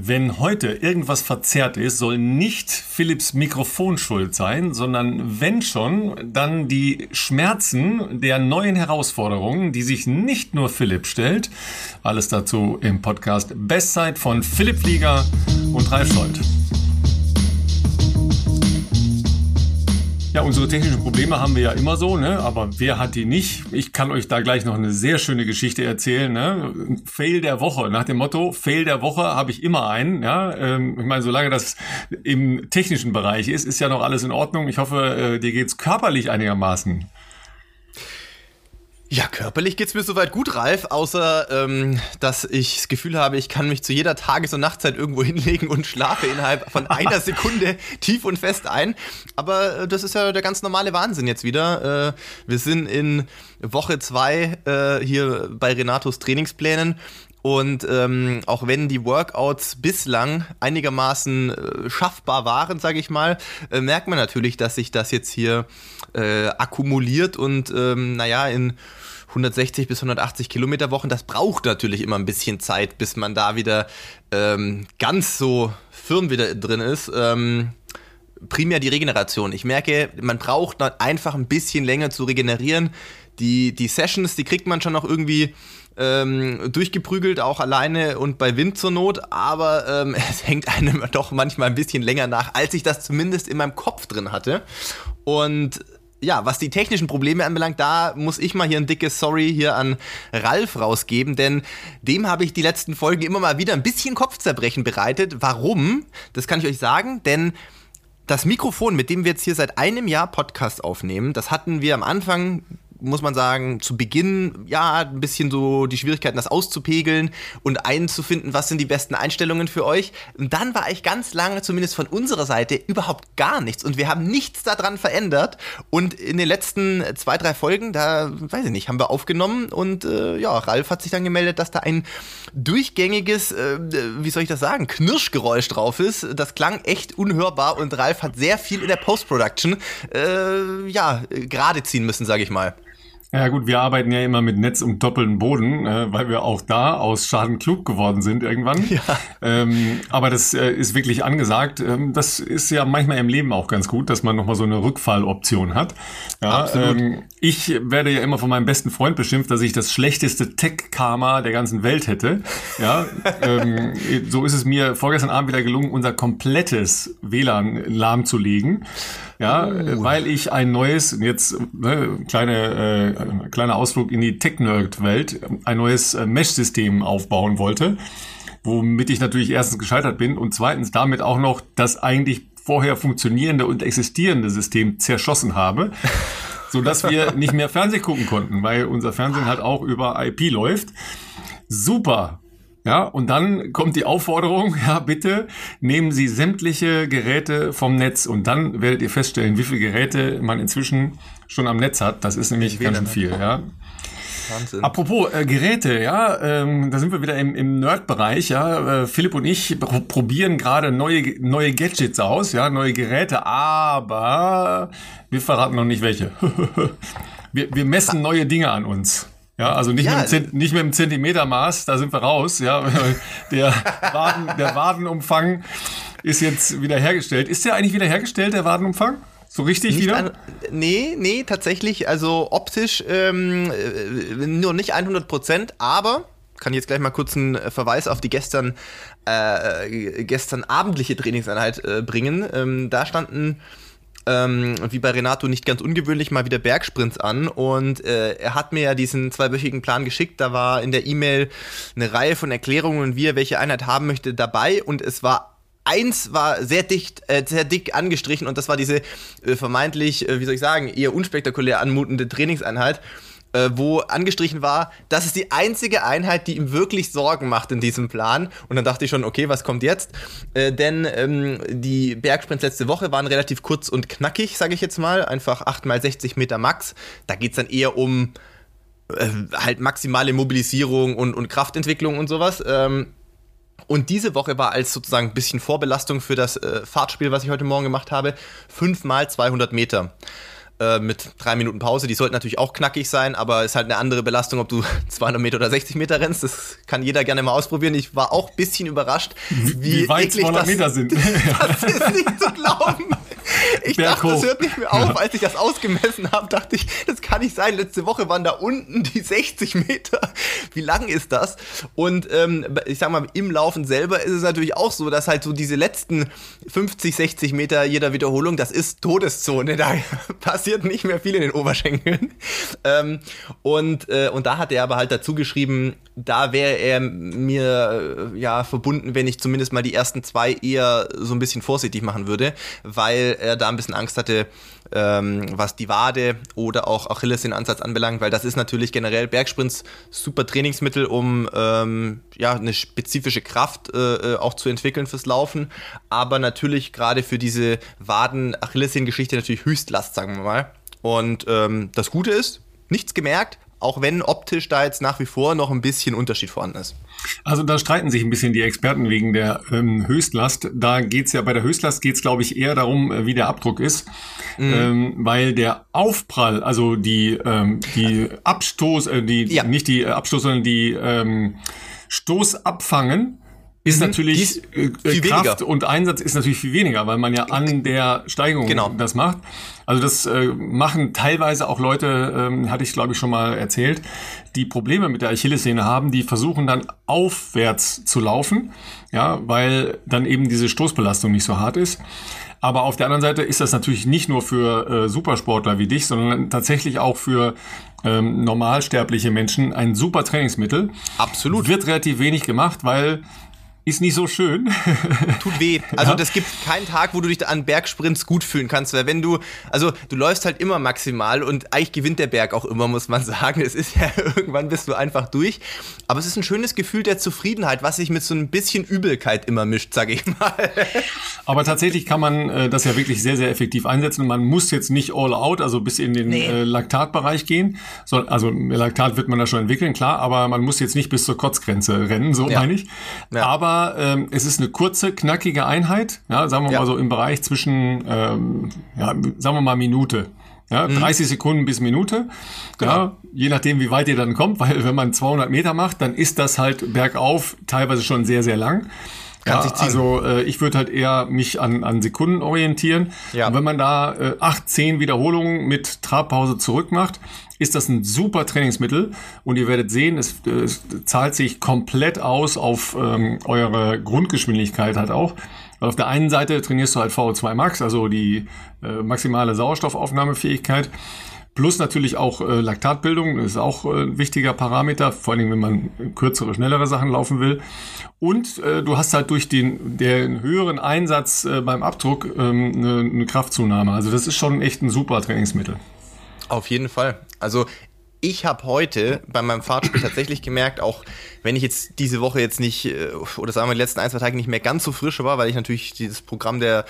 Wenn heute irgendwas verzerrt ist, soll nicht Philips Mikrofon schuld sein, sondern wenn schon, dann die Schmerzen der neuen Herausforderungen, die sich nicht nur Philipp stellt. Alles dazu im Podcast Bestzeit von Philipp Flieger und Ralf Scholz. Ja, unsere technischen Probleme haben wir ja immer so, ne? aber wer hat die nicht? Ich kann euch da gleich noch eine sehr schöne Geschichte erzählen. Ne? Fail der Woche, nach dem Motto, Fail der Woche habe ich immer einen. Ja? Ähm, ich meine, solange das im technischen Bereich ist, ist ja noch alles in Ordnung. Ich hoffe, äh, dir geht's körperlich einigermaßen. Ja, körperlich geht's mir soweit gut, Ralf, außer ähm, dass ich das Gefühl habe, ich kann mich zu jeder Tages- und Nachtzeit irgendwo hinlegen und schlafe innerhalb von einer Sekunde tief und fest ein. Aber äh, das ist ja der ganz normale Wahnsinn jetzt wieder. Äh, wir sind in Woche zwei äh, hier bei Renatos Trainingsplänen und ähm, auch wenn die Workouts bislang einigermaßen äh, schaffbar waren, sage ich mal, äh, merkt man natürlich, dass sich das jetzt hier äh, akkumuliert und ähm, naja, in 160 bis 180 Kilometer Wochen, das braucht natürlich immer ein bisschen Zeit, bis man da wieder ähm, ganz so firm wieder drin ist. Ähm, primär die Regeneration. Ich merke, man braucht einfach ein bisschen länger zu regenerieren. Die, die Sessions, die kriegt man schon noch irgendwie ähm, durchgeprügelt, auch alleine und bei Wind zur Not, aber ähm, es hängt einem doch manchmal ein bisschen länger nach, als ich das zumindest in meinem Kopf drin hatte. Und ja, was die technischen Probleme anbelangt, da muss ich mal hier ein dickes Sorry hier an Ralf rausgeben, denn dem habe ich die letzten Folgen immer mal wieder ein bisschen Kopfzerbrechen bereitet. Warum? Das kann ich euch sagen, denn das Mikrofon, mit dem wir jetzt hier seit einem Jahr Podcast aufnehmen, das hatten wir am Anfang muss man sagen, zu Beginn ja ein bisschen so die Schwierigkeiten, das auszupegeln und einzufinden, was sind die besten Einstellungen für euch. Und dann war ich ganz lange, zumindest von unserer Seite, überhaupt gar nichts und wir haben nichts daran verändert. Und in den letzten zwei, drei Folgen, da, weiß ich nicht, haben wir aufgenommen und äh, ja, Ralf hat sich dann gemeldet, dass da ein durchgängiges, äh, wie soll ich das sagen, Knirschgeräusch drauf ist. Das klang echt unhörbar und Ralf hat sehr viel in der Post-Production, äh, ja, gerade ziehen müssen, sage ich mal. Ja gut, wir arbeiten ja immer mit Netz und doppelten Boden, äh, weil wir auch da aus Schaden klug geworden sind irgendwann. Ja. Ähm, aber das äh, ist wirklich angesagt. Ähm, das ist ja manchmal im Leben auch ganz gut, dass man nochmal so eine Rückfalloption hat. Ja, Absolut. Ähm, ich werde ja immer von meinem besten Freund beschimpft, dass ich das schlechteste Tech-Karma der ganzen Welt hätte. Ja, ähm, so ist es mir vorgestern Abend wieder gelungen, unser komplettes WLAN lahmzulegen. Ja, oh. weil ich ein neues, jetzt ne, kleine, äh, kleiner Ausflug in die Tech-Nerd-Welt, ein neues äh, Mesh-System aufbauen wollte, womit ich natürlich erstens gescheitert bin und zweitens damit auch noch das eigentlich vorher funktionierende und existierende System zerschossen habe. so dass wir nicht mehr Fernsehen gucken konnten, weil unser Fernsehen halt auch über IP läuft. Super. Ja, und dann kommt die Aufforderung, ja, bitte nehmen Sie sämtliche Geräte vom Netz und dann werdet ihr feststellen, wie viele Geräte man inzwischen schon am Netz hat. Das ist nämlich ganz schön viel, ja. Wahnsinn. Apropos äh, Geräte, ja, ähm, da sind wir wieder im, im Nerd-Bereich, ja. Äh, Philipp und ich pr probieren gerade neue, neue Gadgets aus, ja, neue Geräte, aber wir verraten noch nicht welche. wir, wir messen neue Dinge an uns. Ja, also nicht, ja. Mit, dem nicht mit dem Zentimetermaß, da sind wir raus. Ja, der, Waden, der Wadenumfang ist jetzt wieder hergestellt. Ist der eigentlich wieder hergestellt, der Wadenumfang? So richtig nicht wieder? An, nee, nee, tatsächlich. Also optisch ähm, äh, nur nicht 100 Prozent, aber kann jetzt gleich mal kurz einen Verweis auf die gestern, äh, gestern abendliche Trainingseinheit äh, bringen. Ähm, da standen ähm, wie bei Renato nicht ganz ungewöhnlich, mal wieder Bergsprints an. Und äh, er hat mir ja diesen zweiwöchigen Plan geschickt. Da war in der E-Mail eine Reihe von Erklärungen, wie er welche Einheit haben möchte, dabei. Und es war eins war sehr dicht, äh, sehr dick angestrichen und das war diese äh, vermeintlich, äh, wie soll ich sagen, eher unspektakulär anmutende Trainingseinheit äh, wo angestrichen war, das ist die einzige Einheit, die ihm wirklich Sorgen macht in diesem Plan. Und dann dachte ich schon, okay, was kommt jetzt? Äh, denn ähm, die Bergsprints letzte Woche waren relativ kurz und knackig, sage ich jetzt mal. Einfach 8 mal 60 Meter Max. Da geht es dann eher um äh, halt maximale Mobilisierung und, und Kraftentwicklung und sowas. Ähm, und diese Woche war als sozusagen ein bisschen Vorbelastung für das äh, Fahrtspiel, was ich heute Morgen gemacht habe, 5 mal 200 Meter. Äh, mit drei Minuten Pause. Die sollten natürlich auch knackig sein, aber ist halt eine andere Belastung, ob du 200 Meter oder 60 Meter rennst. Das kann jeder gerne mal ausprobieren. Ich war auch ein bisschen überrascht, wie, wie weit 200 das, Meter sind. Das ist nicht zu glauben. Ich Berg dachte, hoch. das hört nicht mehr auf. Als ich das ausgemessen habe, dachte ich, das kann nicht sein. Letzte Woche waren da unten die 60 Meter. Wie lang ist das? Und ähm, ich sag mal, im Laufen selber ist es natürlich auch so, dass halt so diese letzten 50, 60 Meter jeder Wiederholung, das ist Todeszone. Da passiert nicht mehr viel in den Oberschenkeln. Ähm, und, äh, und da hat er aber halt dazu geschrieben, da wäre er mir äh, ja verbunden, wenn ich zumindest mal die ersten zwei eher so ein bisschen vorsichtig machen würde, weil er da ein bisschen Angst hatte, ähm, was die Wade oder auch Achilles den Ansatz anbelangt, weil das ist natürlich generell Bergsprints super Trainingsmittel, um ähm, ja eine spezifische Kraft äh, äh auch zu entwickeln fürs Laufen, aber natürlich gerade für diese Waden-Achillessehnen-Geschichte natürlich Höchstlast, sagen wir mal. Und ähm, das Gute ist, nichts gemerkt, auch wenn optisch da jetzt nach wie vor noch ein bisschen Unterschied vorhanden ist. Also da streiten sich ein bisschen die Experten wegen der ähm, Höchstlast. Da geht's ja, bei der Höchstlast geht's glaube ich, eher darum, äh, wie der Abdruck ist. Mhm. Ähm, weil der Aufprall, also die, ähm, die Abstoß, äh, die, ja. nicht die Abstoß, sondern die ähm, Stoßabfangen, ist mhm. natürlich äh, Kraft weniger. und Einsatz ist natürlich viel weniger, weil man ja an der Steigung genau. das macht. Also das äh, machen teilweise auch Leute, ähm, hatte ich glaube ich schon mal erzählt, die Probleme mit der Achillessehne haben, die versuchen dann aufwärts zu laufen, ja, weil dann eben diese Stoßbelastung nicht so hart ist. Aber auf der anderen Seite ist das natürlich nicht nur für äh, Supersportler wie dich, sondern tatsächlich auch für ähm, normalsterbliche Menschen ein super Trainingsmittel. Absolut. Wird relativ wenig gemacht, weil ist nicht so schön. Tut weh. Also ja. gibt keinen Tag, wo du dich an Bergsprints gut fühlen kannst, weil wenn du, also du läufst halt immer maximal und eigentlich gewinnt der Berg auch immer, muss man sagen. Es ist ja irgendwann bist du einfach durch. Aber es ist ein schönes Gefühl der Zufriedenheit, was sich mit so ein bisschen Übelkeit immer mischt, sage ich mal. Aber tatsächlich kann man äh, das ja wirklich sehr, sehr effektiv einsetzen. Man muss jetzt nicht all out, also bis in den nee. äh, Laktatbereich gehen. So, also Laktat wird man da schon entwickeln, klar, aber man muss jetzt nicht bis zur Kotzgrenze rennen, so ja. meine ich. Ja. Aber ähm, es ist eine kurze, knackige Einheit, ja, sagen wir ja. mal so im Bereich zwischen, ähm, ja, sagen wir mal Minute. Ja, 30 mhm. Sekunden bis Minute. Genau. Ja, je nachdem, wie weit ihr dann kommt, weil wenn man 200 Meter macht, dann ist das halt bergauf teilweise schon sehr, sehr lang. Ja, also äh, ich würde halt eher mich an, an Sekunden orientieren. Ja. Und wenn man da äh, 8, 10 Wiederholungen mit Trabpause zurückmacht, ist das ein super Trainingsmittel und ihr werdet sehen, es, es zahlt sich komplett aus auf ähm, eure Grundgeschwindigkeit halt auch. Weil auf der einen Seite trainierst du halt VO2 Max, also die äh, maximale Sauerstoffaufnahmefähigkeit. Plus natürlich auch äh, Laktatbildung, das ist auch äh, ein wichtiger Parameter, vor allem wenn man kürzere, schnellere Sachen laufen will. Und äh, du hast halt durch den, den höheren Einsatz äh, beim Abdruck ähm, eine, eine Kraftzunahme. Also das ist schon echt ein super Trainingsmittel. Auf jeden Fall. Also ich habe heute bei meinem Fahrtspiel tatsächlich gemerkt, auch wenn ich jetzt diese Woche jetzt nicht, äh, oder sagen wir die letzten ein, zwei Tage nicht mehr ganz so frisch war, weil ich natürlich dieses Programm der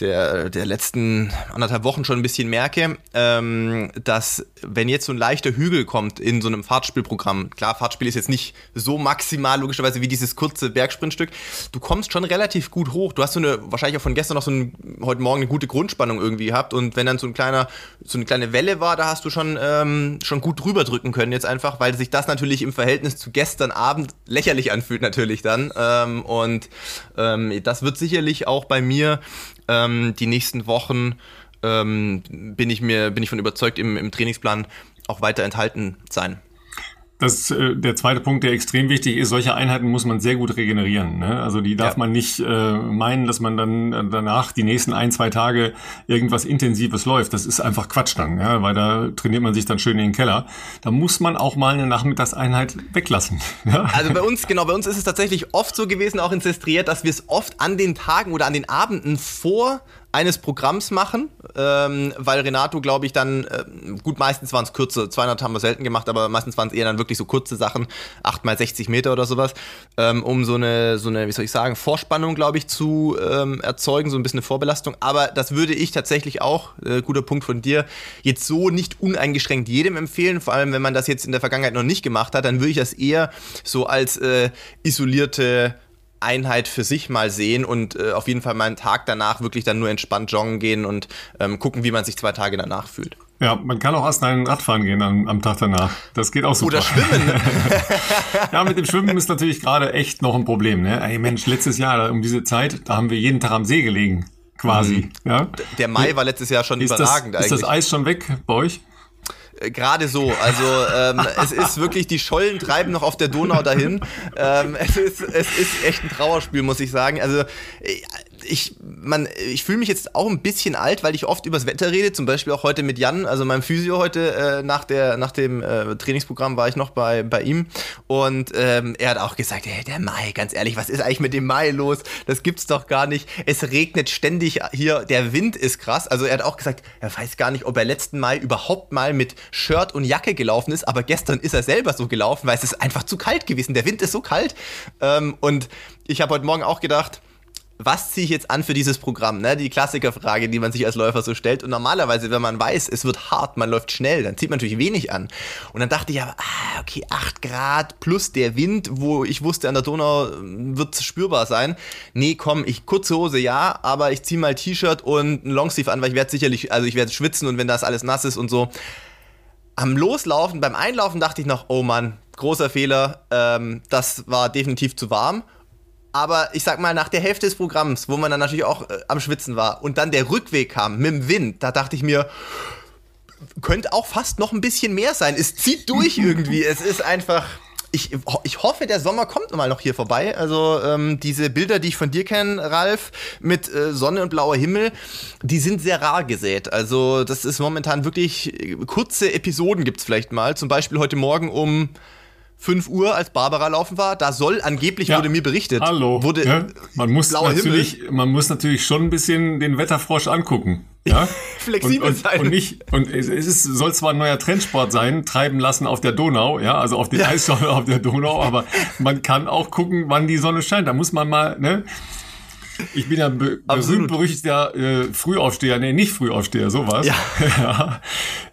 der, der letzten anderthalb Wochen schon ein bisschen merke, ähm, dass wenn jetzt so ein leichter Hügel kommt in so einem Fahrtspielprogramm, klar, Fahrtspiel ist jetzt nicht so maximal logischerweise wie dieses kurze Bergsprintstück, du kommst schon relativ gut hoch. Du hast so eine, wahrscheinlich auch von gestern noch so ein, heute Morgen eine gute Grundspannung irgendwie gehabt und wenn dann so ein kleiner, so eine kleine Welle war, da hast du schon, ähm, schon gut drüber drücken können jetzt einfach, weil sich das natürlich im Verhältnis zu gestern Abend lächerlich anfühlt natürlich dann ähm, und ähm, das wird sicherlich auch bei mir ähm, die nächsten Wochen ähm, bin ich mir bin ich von überzeugt im, im Trainingsplan auch weiter enthalten sein. Das ist äh, der zweite Punkt, der extrem wichtig ist. Solche Einheiten muss man sehr gut regenerieren. Ne? Also die darf ja. man nicht äh, meinen, dass man dann äh, danach die nächsten ein, zwei Tage irgendwas Intensives läuft. Das ist einfach Quatsch dann, ja? weil da trainiert man sich dann schön in den Keller. Da muss man auch mal eine Nachmittagseinheit weglassen. Ja? Also bei uns, genau, bei uns ist es tatsächlich oft so gewesen, auch in Sestriert, dass wir es oft an den Tagen oder an den Abenden vor eines Programms machen, ähm, weil Renato, glaube ich, dann, äh, gut, meistens waren es kurze, 200 haben wir selten gemacht, aber meistens waren es eher dann wirklich so kurze Sachen, 8 mal 60 Meter oder sowas, ähm, um so eine, so eine, wie soll ich sagen, Vorspannung, glaube ich, zu ähm, erzeugen, so ein bisschen eine Vorbelastung. Aber das würde ich tatsächlich auch, äh, guter Punkt von dir, jetzt so nicht uneingeschränkt jedem empfehlen, vor allem wenn man das jetzt in der Vergangenheit noch nicht gemacht hat, dann würde ich das eher so als äh, isolierte Einheit für sich mal sehen und äh, auf jeden Fall mal einen Tag danach wirklich dann nur entspannt joggen gehen und ähm, gucken, wie man sich zwei Tage danach fühlt. Ja, man kann auch erst ein Radfahren gehen am, am Tag danach. Das geht auch super. Oder schwimmen. ja, mit dem Schwimmen ist natürlich gerade echt noch ein Problem. Ne? Ey Mensch, letztes Jahr um diese Zeit, da haben wir jeden Tag am See gelegen, quasi. Mhm. Ja? Der Mai war letztes Jahr schon ist überragend das, eigentlich. Ist das Eis schon weg bei euch? Äh, gerade so. Also ähm, es ist wirklich, die Schollen treiben noch auf der Donau dahin. Ähm, es, ist, es ist echt ein Trauerspiel, muss ich sagen. Also ich, man, ich fühle mich jetzt auch ein bisschen alt, weil ich oft übers Wetter rede, zum Beispiel auch heute mit Jan, also meinem Physio heute äh, nach, der, nach dem äh, Trainingsprogramm war ich noch bei, bei ihm und ähm, er hat auch gesagt, hey, der Mai, ganz ehrlich, was ist eigentlich mit dem Mai los? Das gibt's doch gar nicht. Es regnet ständig hier, der Wind ist krass. Also er hat auch gesagt, er weiß gar nicht, ob er letzten Mai überhaupt mal mit Shirt und Jacke gelaufen ist, aber gestern ist er selber so gelaufen, weil es ist einfach zu kalt gewesen. Der Wind ist so kalt ähm, und ich habe heute Morgen auch gedacht, was ziehe ich jetzt an für dieses Programm? Ne? Die Klassikerfrage, die man sich als Läufer so stellt. Und normalerweise, wenn man weiß, es wird hart, man läuft schnell, dann zieht man natürlich wenig an. Und dann dachte ich aber, ah, okay, 8 Grad plus der Wind, wo ich wusste, an der Donau ähm, wird es spürbar sein. Nee, komm, ich kurze Hose ja, aber ich ziehe mal T-Shirt und ein Longsleeve an, weil ich werde sicherlich, also ich werde schwitzen und wenn das alles nass ist und so. Am Loslaufen, beim Einlaufen dachte ich noch, oh Mann, großer Fehler, ähm, das war definitiv zu warm. Aber ich sag mal, nach der Hälfte des Programms, wo man dann natürlich auch äh, am Schwitzen war und dann der Rückweg kam mit dem Wind, da dachte ich mir, könnte auch fast noch ein bisschen mehr sein. Es zieht durch irgendwie. es ist einfach. Ich, ich hoffe, der Sommer kommt mal noch hier vorbei. Also ähm, diese Bilder, die ich von dir kenne, Ralf, mit äh, Sonne und blauer Himmel, die sind sehr rar gesät. Also das ist momentan wirklich äh, kurze Episoden gibt es vielleicht mal. Zum Beispiel heute Morgen um 5 Uhr, als Barbara laufen war. Da soll angeblich, ja. wurde mir berichtet, Hallo. wurde ja. man muss natürlich, Himmel. man muss natürlich schon ein bisschen den Wetterfrosch angucken. Ja? Flexibel und, und, sein. Und nicht, und es ist, soll zwar ein neuer Trendsport sein, treiben lassen auf der Donau, ja, also auf den ja. Eisschollen auf der Donau, aber man kann auch gucken, wann die Sonne scheint. Da muss man mal, ne? Ich bin ja be berühmt berüchtigter äh, Frühaufsteher, nee, nicht Frühaufsteher, sowas. Ja. ja.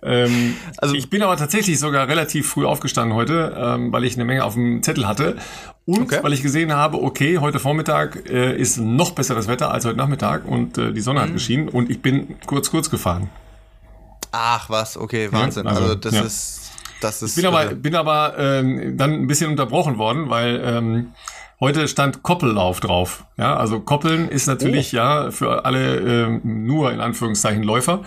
Ähm, also ich bin aber tatsächlich sogar relativ früh aufgestanden heute, ähm, weil ich eine Menge auf dem Zettel hatte und okay. weil ich gesehen habe, okay, heute Vormittag äh, ist noch besseres Wetter als heute Nachmittag und äh, die Sonne mhm. hat geschienen und ich bin kurz kurz gefahren. Ach was, okay, Wahnsinn. Ja, also, also, das ja. ist das ist. Ich bin aber bin aber ähm, dann ein bisschen unterbrochen worden, weil ähm, Heute stand Koppellauf drauf. Ja, also Koppeln ist natürlich oh. ja für alle äh, nur in Anführungszeichen Läufer.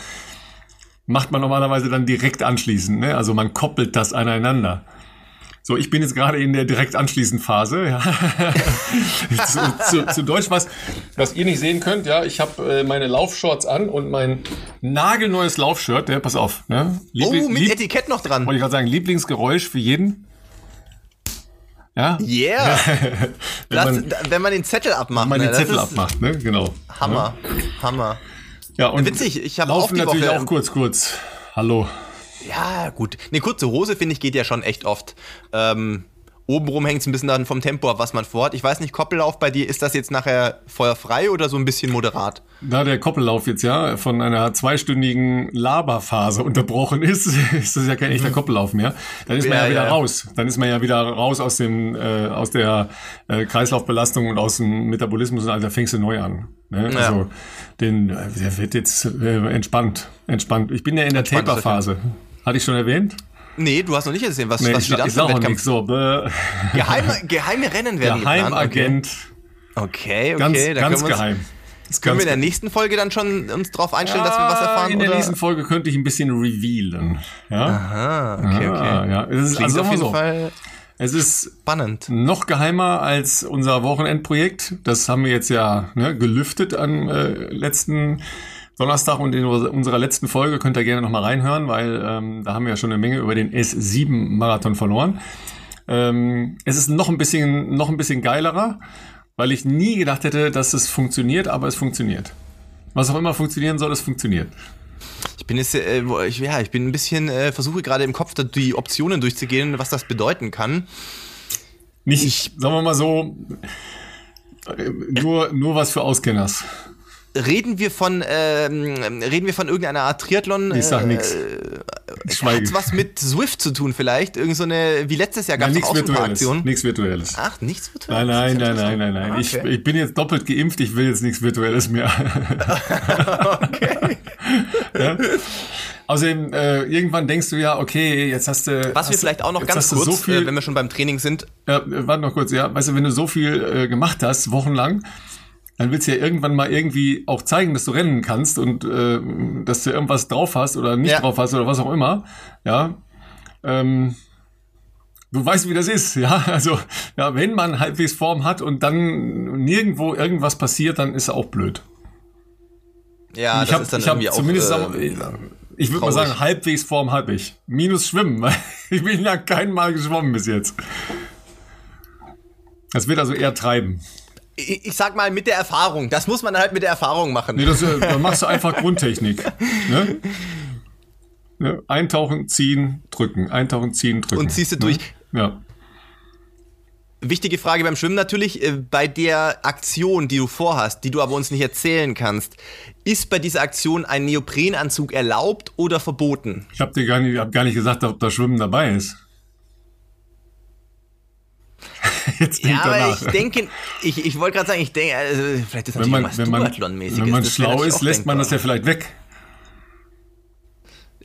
Macht man normalerweise dann direkt anschließend. Ne? Also man koppelt das aneinander. So, ich bin jetzt gerade in der direkt anschließend Phase. Ja. zu, zu, zu, Deutsch was, was ihr nicht sehen könnt. Ja, ich habe äh, meine Laufshorts an und mein nagelneues Laufshirt. Ja, pass auf. Ne? Liebling, oh, mit Etikett noch dran. Wollte ich gerade sagen, Lieblingsgeräusch für jeden. Ja? Yeah! wenn, man, das, wenn man den Zettel abmacht. Wenn man den ne? Zettel abmacht, ne? Genau. Hammer. Ja. Hammer. Ja, und Witzig, ich habe auch die natürlich Woche, auch kurz, kurz. Hallo. Ja, gut. Eine kurze Hose, finde ich, geht ja schon echt oft. Ähm, Obenrum hängt es ein bisschen dann vom Tempo ab, was man vorhat. Ich weiß nicht, Koppellauf bei dir, ist das jetzt nachher feuerfrei oder so ein bisschen moderat? Da der Koppellauf jetzt ja von einer zweistündigen Laberphase unterbrochen ist, ist das ja kein echter Koppellauf mehr. Dann ist man ja, ja wieder ja. raus. Dann ist man ja wieder raus aus dem äh, aus der äh, Kreislaufbelastung und aus dem Metabolismus und also da fängst du neu an. Ne? Ja. Also den der wird jetzt äh, entspannt, entspannt. Ich bin ja in der Taper-Phase. Hatte ich schon erwähnt? Nee, du hast noch nicht gesehen, was, nee, was steht an für Wettkampf. So, geheime, geheime Rennen werden Geheimagent. Okay, okay. Ganz, okay. ganz geheim. Das können wir in der nächsten Folge dann schon uns drauf einstellen, ja, dass wir was erfahren? In der oder? nächsten Folge könnte ich ein bisschen revealen. Ja? Aha, okay, okay. Ja, es ist also auf jeden so. Fall es ist spannend. Noch geheimer als unser Wochenendprojekt. Das haben wir jetzt ja ne, gelüftet am äh, letzten Donnerstag und in unserer letzten Folge könnt ihr gerne nochmal reinhören, weil ähm, da haben wir ja schon eine Menge über den S7-Marathon verloren. Ähm, es ist noch ein bisschen, noch ein bisschen geilerer, weil ich nie gedacht hätte, dass es funktioniert, aber es funktioniert. Was auch immer funktionieren soll, es funktioniert. Ich bin jetzt, äh, ich, ja, ich bin ein bisschen, äh, versuche gerade im Kopf die Optionen durchzugehen, was das bedeuten kann. Nicht, ich, sagen wir mal so, äh, nur, nur was für Auskenners. Reden wir von, ähm, reden wir von irgendeiner Art Triathlon? Ich sag äh, nix. Hat was mit Swift zu tun vielleicht? Irgend so eine, wie letztes Jahr gab es auch so ein paar Aktionen. Nichts Virtuelles. Ach, nichts Virtuelles? Nein, nein, nein, nein, nein, nein. Ich, ich bin jetzt doppelt geimpft, ich will jetzt nichts Virtuelles mehr. okay. ja? Außerdem, äh, irgendwann denkst du ja, okay, jetzt hast du. Was hast, wir vielleicht auch noch ganz kurz, so viel, äh, wenn wir schon beim Training sind. Ja, warte noch kurz, ja. Weißt du, wenn du so viel äh, gemacht hast, wochenlang, dann willst du ja irgendwann mal irgendwie auch zeigen, dass du rennen kannst und äh, dass du irgendwas drauf hast oder nicht ja. drauf hast oder was auch immer. Ja. Ähm, du weißt, wie das ist, ja. Also, ja, wenn man halbwegs Form hat und dann nirgendwo irgendwas passiert, dann ist auch blöd. Ja, ich das hab, ist dann ich irgendwie auch. Zumindest äh, ich würde mal sagen, halbwegs Form habe ich. Minus Schwimmen, weil ich bin ja kein Mal geschwommen bis jetzt. Das wird also eher treiben. Ich, ich sag mal mit der Erfahrung. Das muss man halt mit der Erfahrung machen. Nee, das, äh, da machst du einfach Grundtechnik. Ne? Ne? Eintauchen, ziehen, drücken. Eintauchen, ziehen, drücken. Und ziehst du durch. Ne? Ja. Wichtige Frage beim Schwimmen natürlich, äh, bei der Aktion, die du vorhast, die du aber uns nicht erzählen kannst, ist bei dieser Aktion ein Neoprenanzug erlaubt oder verboten? Ich habe dir gar nicht, hab gar nicht gesagt, ob da Schwimmen dabei ist. Jetzt ja, aber danach. ich denke, ich, ich wollte gerade sagen, ich denke, also, vielleicht ist das wenn man, wenn man, wenn man schlau ist, lässt man das ja vielleicht weg.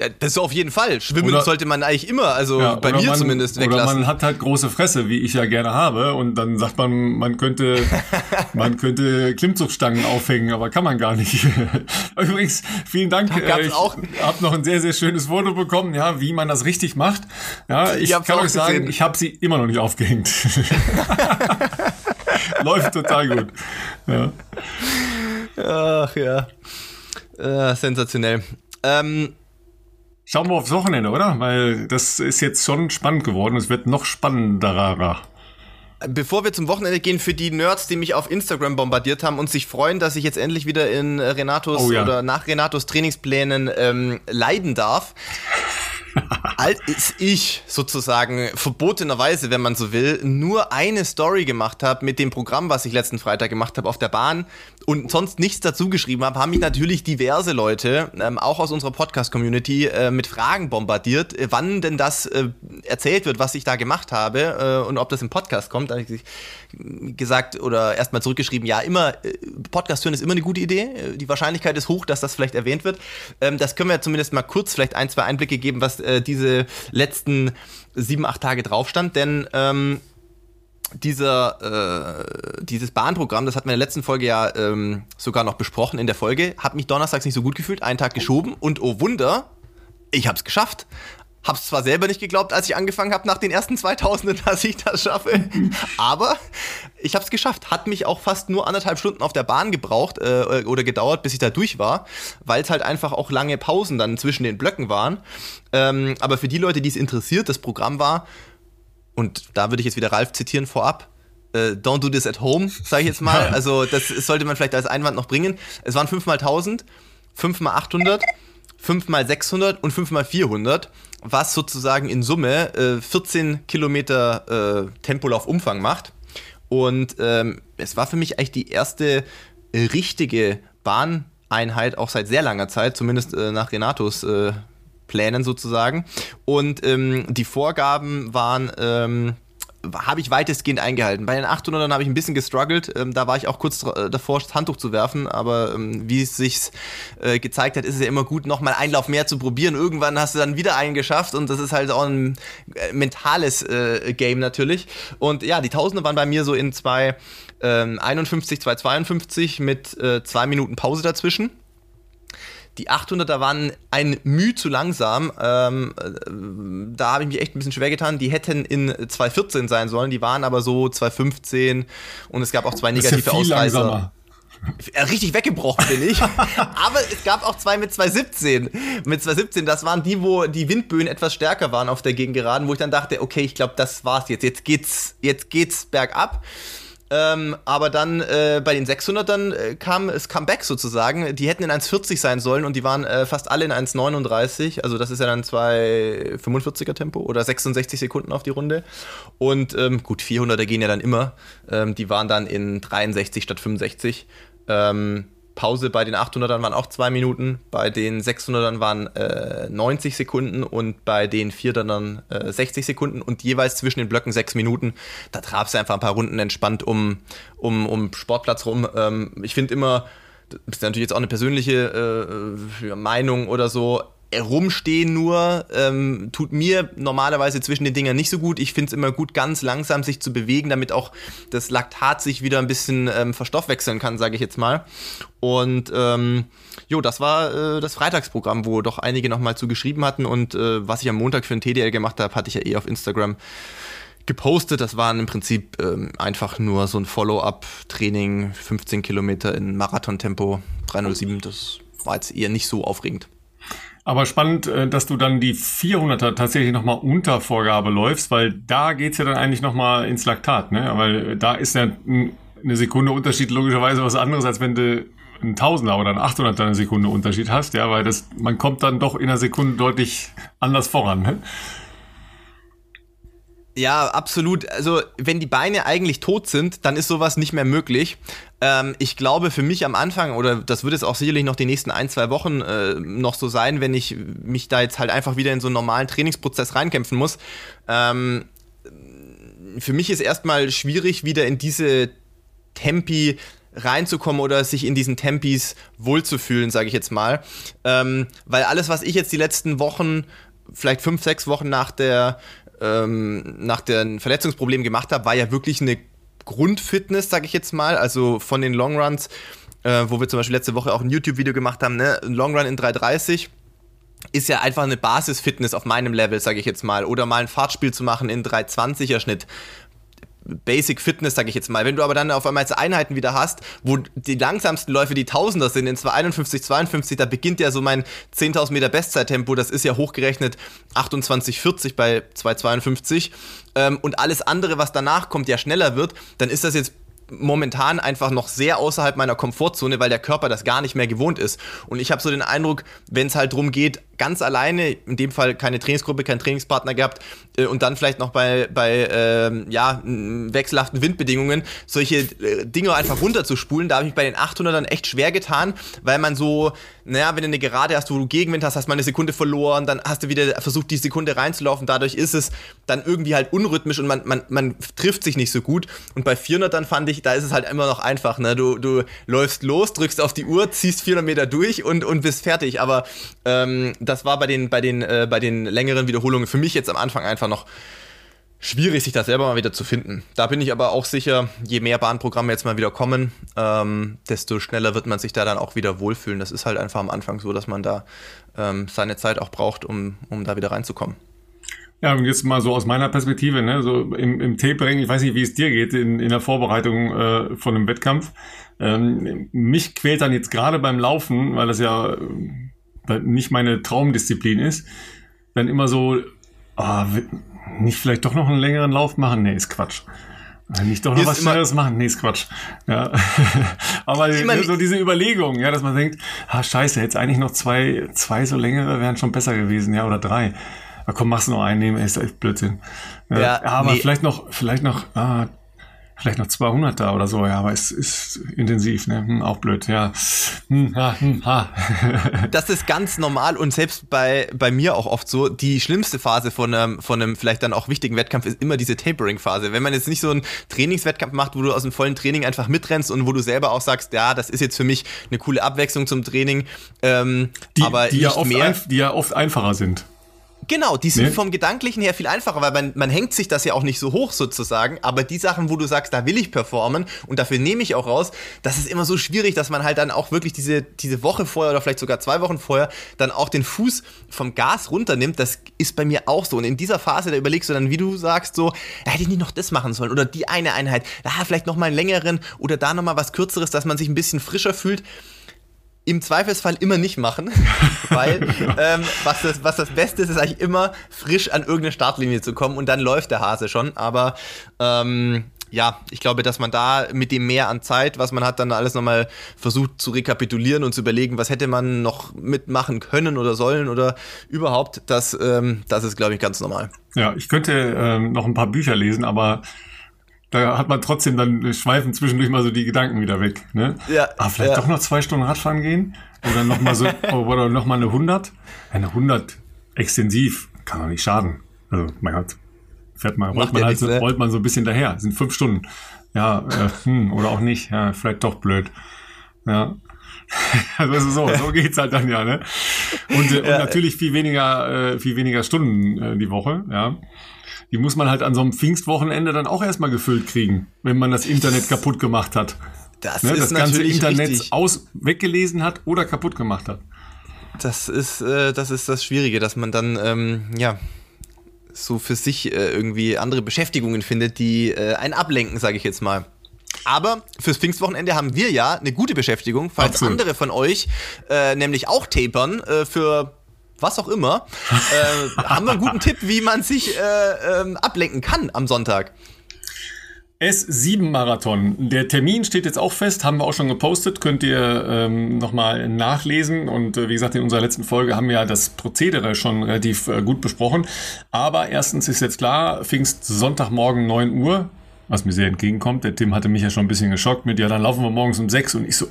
Ja, das ist auf jeden Fall. Schwimmen oder, sollte man eigentlich immer, also ja, bei mir man, zumindest weglassen. Oder man hat halt große Fresse, wie ich ja gerne habe, und dann sagt man, man könnte, man könnte Klimmzugstangen aufhängen, aber kann man gar nicht. Übrigens, vielen Dank. Da ich auch. habe noch ein sehr, sehr schönes Foto bekommen, ja, wie man das richtig macht. Ja, ich, ich kann euch sagen, gesehen. ich habe sie immer noch nicht aufgehängt. Läuft total gut. Ja. Ach ja. Äh, sensationell. Ähm, Schauen wir aufs Wochenende, oder? Weil das ist jetzt schon spannend geworden. Es wird noch spannenderer. Bevor wir zum Wochenende gehen, für die Nerds, die mich auf Instagram bombardiert haben und sich freuen, dass ich jetzt endlich wieder in Renatos oh, ja. oder nach Renatos Trainingsplänen ähm, leiden darf, als ich sozusagen verbotenerweise, wenn man so will, nur eine Story gemacht habe mit dem Programm, was ich letzten Freitag gemacht habe auf der Bahn und sonst nichts dazu geschrieben habe, haben mich natürlich diverse Leute, ähm, auch aus unserer Podcast-Community, äh, mit Fragen bombardiert, äh, wann denn das äh, erzählt wird, was ich da gemacht habe äh, und ob das im Podcast kommt. Da habe ich gesagt oder erstmal zurückgeschrieben, ja, immer, äh, Podcast hören ist immer eine gute Idee. Äh, die Wahrscheinlichkeit ist hoch, dass das vielleicht erwähnt wird. Ähm, das können wir zumindest mal kurz vielleicht ein, zwei Einblicke geben, was diese letzten sieben, acht Tage drauf stand, denn ähm, dieser, äh, dieses Bahnprogramm, das hatten wir in der letzten Folge ja ähm, sogar noch besprochen in der Folge, hat mich donnerstags nicht so gut gefühlt, einen Tag geschoben und oh Wunder, ich habe es geschafft. Hab's zwar selber nicht geglaubt, als ich angefangen habe nach den ersten 2000, dass ich das schaffe, aber ich habe es geschafft. Hat mich auch fast nur anderthalb Stunden auf der Bahn gebraucht äh, oder gedauert, bis ich da durch war, weil es halt einfach auch lange Pausen dann zwischen den Blöcken waren. Ähm, aber für die Leute, die es interessiert, das Programm war, und da würde ich jetzt wieder Ralf zitieren vorab, äh, don't do this at home, sage ich jetzt mal. Also das sollte man vielleicht als Einwand noch bringen. Es waren 5 mal 1000, 5 mal 800, 5 mal 600 und 5 mal 400 was sozusagen in Summe äh, 14 Kilometer äh, Tempolaufumfang macht. Und ähm, es war für mich eigentlich die erste richtige Bahneinheit, auch seit sehr langer Zeit, zumindest äh, nach Renatos äh, Plänen sozusagen. Und ähm, die Vorgaben waren ähm, habe ich weitestgehend eingehalten. Bei den 800ern habe ich ein bisschen gestruggelt. Ähm, da war ich auch kurz äh, davor, das Handtuch zu werfen. Aber ähm, wie es sich äh, gezeigt hat, ist es ja immer gut, nochmal Einlauf mehr zu probieren. Irgendwann hast du dann wieder einen geschafft und das ist halt auch ein äh, mentales äh, Game natürlich. Und ja, die Tausende waren bei mir so in 251, 252 mit äh, zwei Minuten Pause dazwischen. Die 800er waren ein Mühe zu langsam. Ähm, äh, da habe ich mich echt ein bisschen schwer getan. Die hätten in 214 sein sollen, die waren aber so 215 und es gab auch zwei negative ja Ausreißer. Langsamer. Richtig weggebrochen bin ich. Aber es gab auch zwei mit 217. Mit 217, das waren die, wo die Windböen etwas stärker waren auf der Gegengeraden, wo ich dann dachte, okay, ich glaube, das war's jetzt. Jetzt geht's, jetzt geht's bergab. Ähm, aber dann äh, bei den 600ern äh, kam es Comeback sozusagen. Die hätten in 1,40 sein sollen und die waren äh, fast alle in 1,39. Also das ist ja dann 2,45er Tempo oder 66 Sekunden auf die Runde. Und ähm, gut, 400er gehen ja dann immer. Ähm, die waren dann in 63 statt 65. Ähm, Pause bei den 800ern waren auch zwei Minuten, bei den 600ern waren äh, 90 Sekunden und bei den 400ern äh, 60 Sekunden und jeweils zwischen den Blöcken sechs Minuten. Da traf du einfach ein paar Runden entspannt um, um, um Sportplatz rum. Ähm, ich finde immer, das ist natürlich jetzt auch eine persönliche äh, Meinung oder so, rumstehen nur ähm, tut mir normalerweise zwischen den Dingern nicht so gut. Ich finde es immer gut, ganz langsam sich zu bewegen, damit auch das Laktat sich wieder ein bisschen ähm, verstoffwechseln kann, sage ich jetzt mal. Und ähm, jo, das war äh, das Freitagsprogramm, wo doch einige nochmal zu geschrieben hatten. Und äh, was ich am Montag für ein TDL gemacht habe, hatte ich ja eh auf Instagram gepostet. Das waren im Prinzip ähm, einfach nur so ein Follow-up-Training, 15 Kilometer in Marathontempo, 307. Das war jetzt eher nicht so aufregend. Aber spannend, äh, dass du dann die 400er tatsächlich nochmal unter Vorgabe läufst, weil da geht's ja dann eigentlich nochmal ins Laktat, ne? Weil da ist ja eine Sekunde Unterschied logischerweise was anderes, als wenn du ein Tausender oder ein 800er eine Sekunde Unterschied hast, ja, weil das, man kommt dann doch in einer Sekunde deutlich anders voran, ne? Ja, absolut. Also, wenn die Beine eigentlich tot sind, dann ist sowas nicht mehr möglich. Ähm, ich glaube, für mich am Anfang, oder das wird es auch sicherlich noch die nächsten ein, zwei Wochen äh, noch so sein, wenn ich mich da jetzt halt einfach wieder in so einen normalen Trainingsprozess reinkämpfen muss. Ähm, für mich ist erstmal schwierig, wieder in diese Tempi reinzukommen oder sich in diesen Tempis wohlzufühlen, sage ich jetzt mal. Ähm, weil alles, was ich jetzt die letzten Wochen, vielleicht fünf, sechs Wochen nach der ähm, nach den Verletzungsproblemen gemacht habe, war ja wirklich eine Grundfitness, sage ich jetzt mal. Also von den Longruns, äh, wo wir zum Beispiel letzte Woche auch ein YouTube-Video gemacht haben, ne? ein Longrun in 330 ist ja einfach eine Basisfitness auf meinem Level, sage ich jetzt mal. Oder mal ein Fahrtspiel zu machen in 320er Schnitt. Basic Fitness, sage ich jetzt mal. Wenn du aber dann auf einmal Einheiten wieder hast, wo die langsamsten Läufe die Tausender sind, in 251, 52, da beginnt ja so mein 10.000 Meter Bestzeit-Tempo, das ist ja hochgerechnet 28,40 bei 252 ähm, und alles andere, was danach kommt, ja schneller wird, dann ist das jetzt momentan einfach noch sehr außerhalb meiner Komfortzone, weil der Körper das gar nicht mehr gewohnt ist. Und ich habe so den Eindruck, wenn es halt darum geht, ganz alleine, in dem Fall keine Trainingsgruppe, keinen Trainingspartner gehabt äh, und dann vielleicht noch bei, bei äh, ja, wechselhaften Windbedingungen solche äh, Dinge einfach runterzuspulen, da habe ich mich bei den 800ern echt schwer getan, weil man so, naja, wenn du eine Gerade hast, wo du Gegenwind hast, hast mal eine Sekunde verloren, dann hast du wieder versucht, die Sekunde reinzulaufen, dadurch ist es dann irgendwie halt unrhythmisch und man, man, man trifft sich nicht so gut. Und bei 400ern fand ich, da ist es halt immer noch einfach. Ne? Du, du läufst los, drückst auf die Uhr, ziehst 400 Meter durch und, und bist fertig. Aber ähm, das war bei den, bei, den, äh, bei den längeren Wiederholungen für mich jetzt am Anfang einfach noch schwierig, sich das selber mal wieder zu finden. Da bin ich aber auch sicher, je mehr Bahnprogramme jetzt mal wieder kommen, ähm, desto schneller wird man sich da dann auch wieder wohlfühlen. Das ist halt einfach am Anfang so, dass man da ähm, seine Zeit auch braucht, um, um da wieder reinzukommen. Ja, und jetzt mal so aus meiner Perspektive, ne, so im, im Tapering, ich weiß nicht, wie es dir geht in, in der Vorbereitung äh, von einem Wettkampf. Ähm, mich quält dann jetzt gerade beim Laufen, weil das ja nicht meine Traumdisziplin ist, dann immer so, oh, nicht vielleicht doch noch einen längeren Lauf machen? Nee, ist Quatsch. Nicht doch noch was Schnelles machen? Nee, ist Quatsch. Ja. Aber so diese Überlegung, ja, dass man denkt, ah, scheiße, jetzt eigentlich noch zwei, zwei so längere wären schon besser gewesen, ja, oder drei. Ah, komm, machst du noch einen nehmen, ist echt Blödsinn. Ja, ja aber nee. vielleicht noch, vielleicht noch, ah, vielleicht noch 200 da oder so, ja, aber es ist intensiv, ne? Hm, auch blöd, ja. Hm, ha, hm, ha. das ist ganz normal und selbst bei, bei mir auch oft so, die schlimmste Phase von einem, von einem vielleicht dann auch wichtigen Wettkampf ist immer diese Tapering-Phase. Wenn man jetzt nicht so einen Trainingswettkampf macht, wo du aus dem vollen Training einfach mitrennst und wo du selber auch sagst, ja, das ist jetzt für mich eine coole Abwechslung zum Training, ähm, die, aber die ja, oft mehr, die ja oft einfacher sind. Genau, die sind nee. vom Gedanklichen her viel einfacher, weil man, man hängt sich das ja auch nicht so hoch sozusagen. Aber die Sachen, wo du sagst, da will ich performen und dafür nehme ich auch raus, das ist immer so schwierig, dass man halt dann auch wirklich diese, diese Woche vorher oder vielleicht sogar zwei Wochen vorher dann auch den Fuß vom Gas runternimmt. Das ist bei mir auch so. Und in dieser Phase, da überlegst du dann, wie du sagst, so, da hätte ich nicht noch das machen sollen oder die eine Einheit, da vielleicht nochmal einen längeren oder da nochmal was kürzeres, dass man sich ein bisschen frischer fühlt im Zweifelsfall immer nicht machen, weil ähm, was, das, was das Beste ist, ist eigentlich immer frisch an irgendeine Startlinie zu kommen und dann läuft der Hase schon. Aber ähm, ja, ich glaube, dass man da mit dem mehr an Zeit, was man hat, dann alles nochmal versucht zu rekapitulieren und zu überlegen, was hätte man noch mitmachen können oder sollen oder überhaupt, das, ähm, das ist, glaube ich, ganz normal. Ja, ich könnte ähm, noch ein paar Bücher lesen, aber da hat man trotzdem dann schweifen zwischendurch mal so die Gedanken wieder weg. Ne? Ja, Aber vielleicht ja. doch noch zwei Stunden Radfahren gehen oder noch mal so oder noch mal eine 100. Eine 100 extensiv kann doch nicht schaden. Also mein Gott, fährt man, rollt man, halt so, ne? rollt man so ein bisschen daher. Das sind fünf Stunden. Ja, äh, hm, oder auch nicht. Ja, vielleicht doch blöd. Ja. Also so, so geht's halt dann ja, ne? Und, äh, ja. und natürlich viel weniger, äh, viel weniger Stunden äh, die Woche, ja. Die muss man halt an so einem Pfingstwochenende dann auch erstmal gefüllt kriegen, wenn man das Internet kaputt gemacht hat. Das, ne? ist das ganze Internet richtig. aus weggelesen hat oder kaputt gemacht hat. Das ist, äh, das ist das Schwierige, dass man dann, ähm, ja, so für sich äh, irgendwie andere Beschäftigungen findet, die äh, einen ablenken, sage ich jetzt mal. Aber fürs Pfingstwochenende haben wir ja eine gute Beschäftigung, falls Absolut. andere von euch äh, nämlich auch tapern äh, für was auch immer, äh, haben wir einen guten Tipp, wie man sich äh, ähm, ablenken kann am Sonntag. S7-Marathon. Der Termin steht jetzt auch fest, haben wir auch schon gepostet, könnt ihr ähm, nochmal nachlesen. Und äh, wie gesagt, in unserer letzten Folge haben wir ja das Prozedere schon relativ äh, gut besprochen. Aber erstens ist jetzt klar, Pfingst Sonntagmorgen 9 Uhr, was mir sehr entgegenkommt. Der Tim hatte mich ja schon ein bisschen geschockt mit, ja, dann laufen wir morgens um 6 und ich so,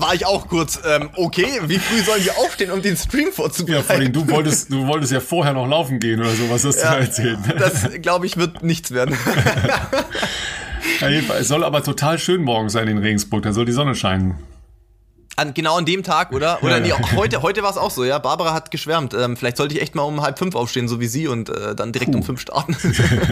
war ich auch kurz, ähm, okay, wie früh sollen wir aufstehen, um den Stream vorzubereiten? Ja, vor allem, du wolltest, du wolltest ja vorher noch laufen gehen oder so, was hast ja, du da erzählt? Das, glaube ich, wird nichts werden. ja, es soll aber total schön morgen sein in Regensburg, da soll die Sonne scheinen. An, genau an dem Tag, oder? Oder nee, heute, heute war es auch so, ja. Barbara hat geschwärmt. Ähm, vielleicht sollte ich echt mal um halb fünf aufstehen, so wie sie, und äh, dann direkt Puh. um fünf starten.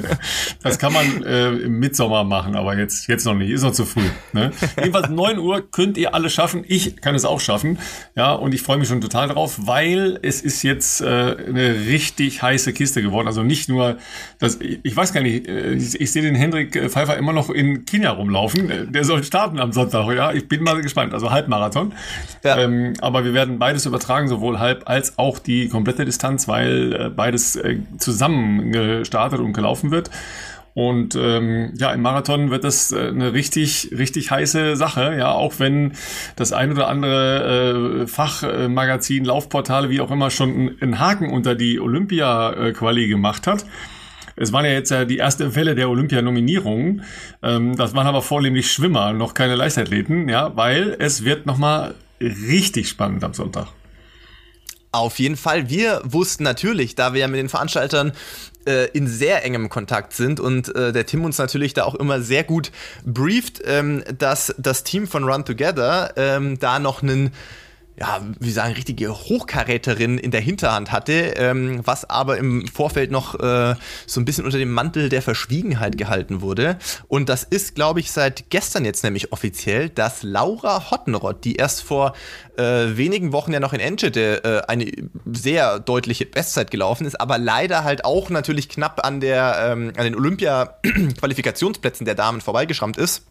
das kann man äh, im Mitsommer machen, aber jetzt, jetzt noch nicht. Ist noch zu früh. Ne? Jedenfalls neun Uhr könnt ihr alle schaffen. Ich kann es auch schaffen. Ja, und ich freue mich schon total drauf, weil es ist jetzt äh, eine richtig heiße Kiste geworden. Also nicht nur, das, ich weiß gar nicht, äh, ich, ich sehe den Hendrik Pfeiffer immer noch in Kenia rumlaufen. Der soll starten am Sonntag, ja. Ich bin mal gespannt. Also Halbmarathon. Ja. Ähm, aber wir werden beides übertragen, sowohl halb als auch die komplette Distanz, weil äh, beides äh, zusammen gestartet und gelaufen wird. Und ähm, ja, im Marathon wird das äh, eine richtig, richtig heiße Sache, ja, auch wenn das ein oder andere äh, Fachmagazin, Laufportale, wie auch immer, schon einen Haken unter die Olympia-Quali gemacht hat. Es waren ja jetzt ja die erste Fälle der Olympianominierungen. Ähm, das waren aber vornehmlich Schwimmer, noch keine Leichtathleten, ja, weil es wird nochmal richtig spannend am Sonntag. Auf jeden Fall. Wir wussten natürlich, da wir ja mit den Veranstaltern äh, in sehr engem Kontakt sind und äh, der Tim uns natürlich da auch immer sehr gut brieft, ähm, dass das Team von Run Together ähm, da noch einen ja, wie sagen, richtige Hochkaräterin in der Hinterhand hatte, ähm, was aber im Vorfeld noch äh, so ein bisschen unter dem Mantel der Verschwiegenheit gehalten wurde. Und das ist, glaube ich, seit gestern jetzt nämlich offiziell, dass Laura Hottenrott, die erst vor äh, wenigen Wochen ja noch in Enschede äh, eine sehr deutliche Bestzeit gelaufen ist, aber leider halt auch natürlich knapp an, der, ähm, an den Olympia-Qualifikationsplätzen der Damen vorbeigeschrammt ist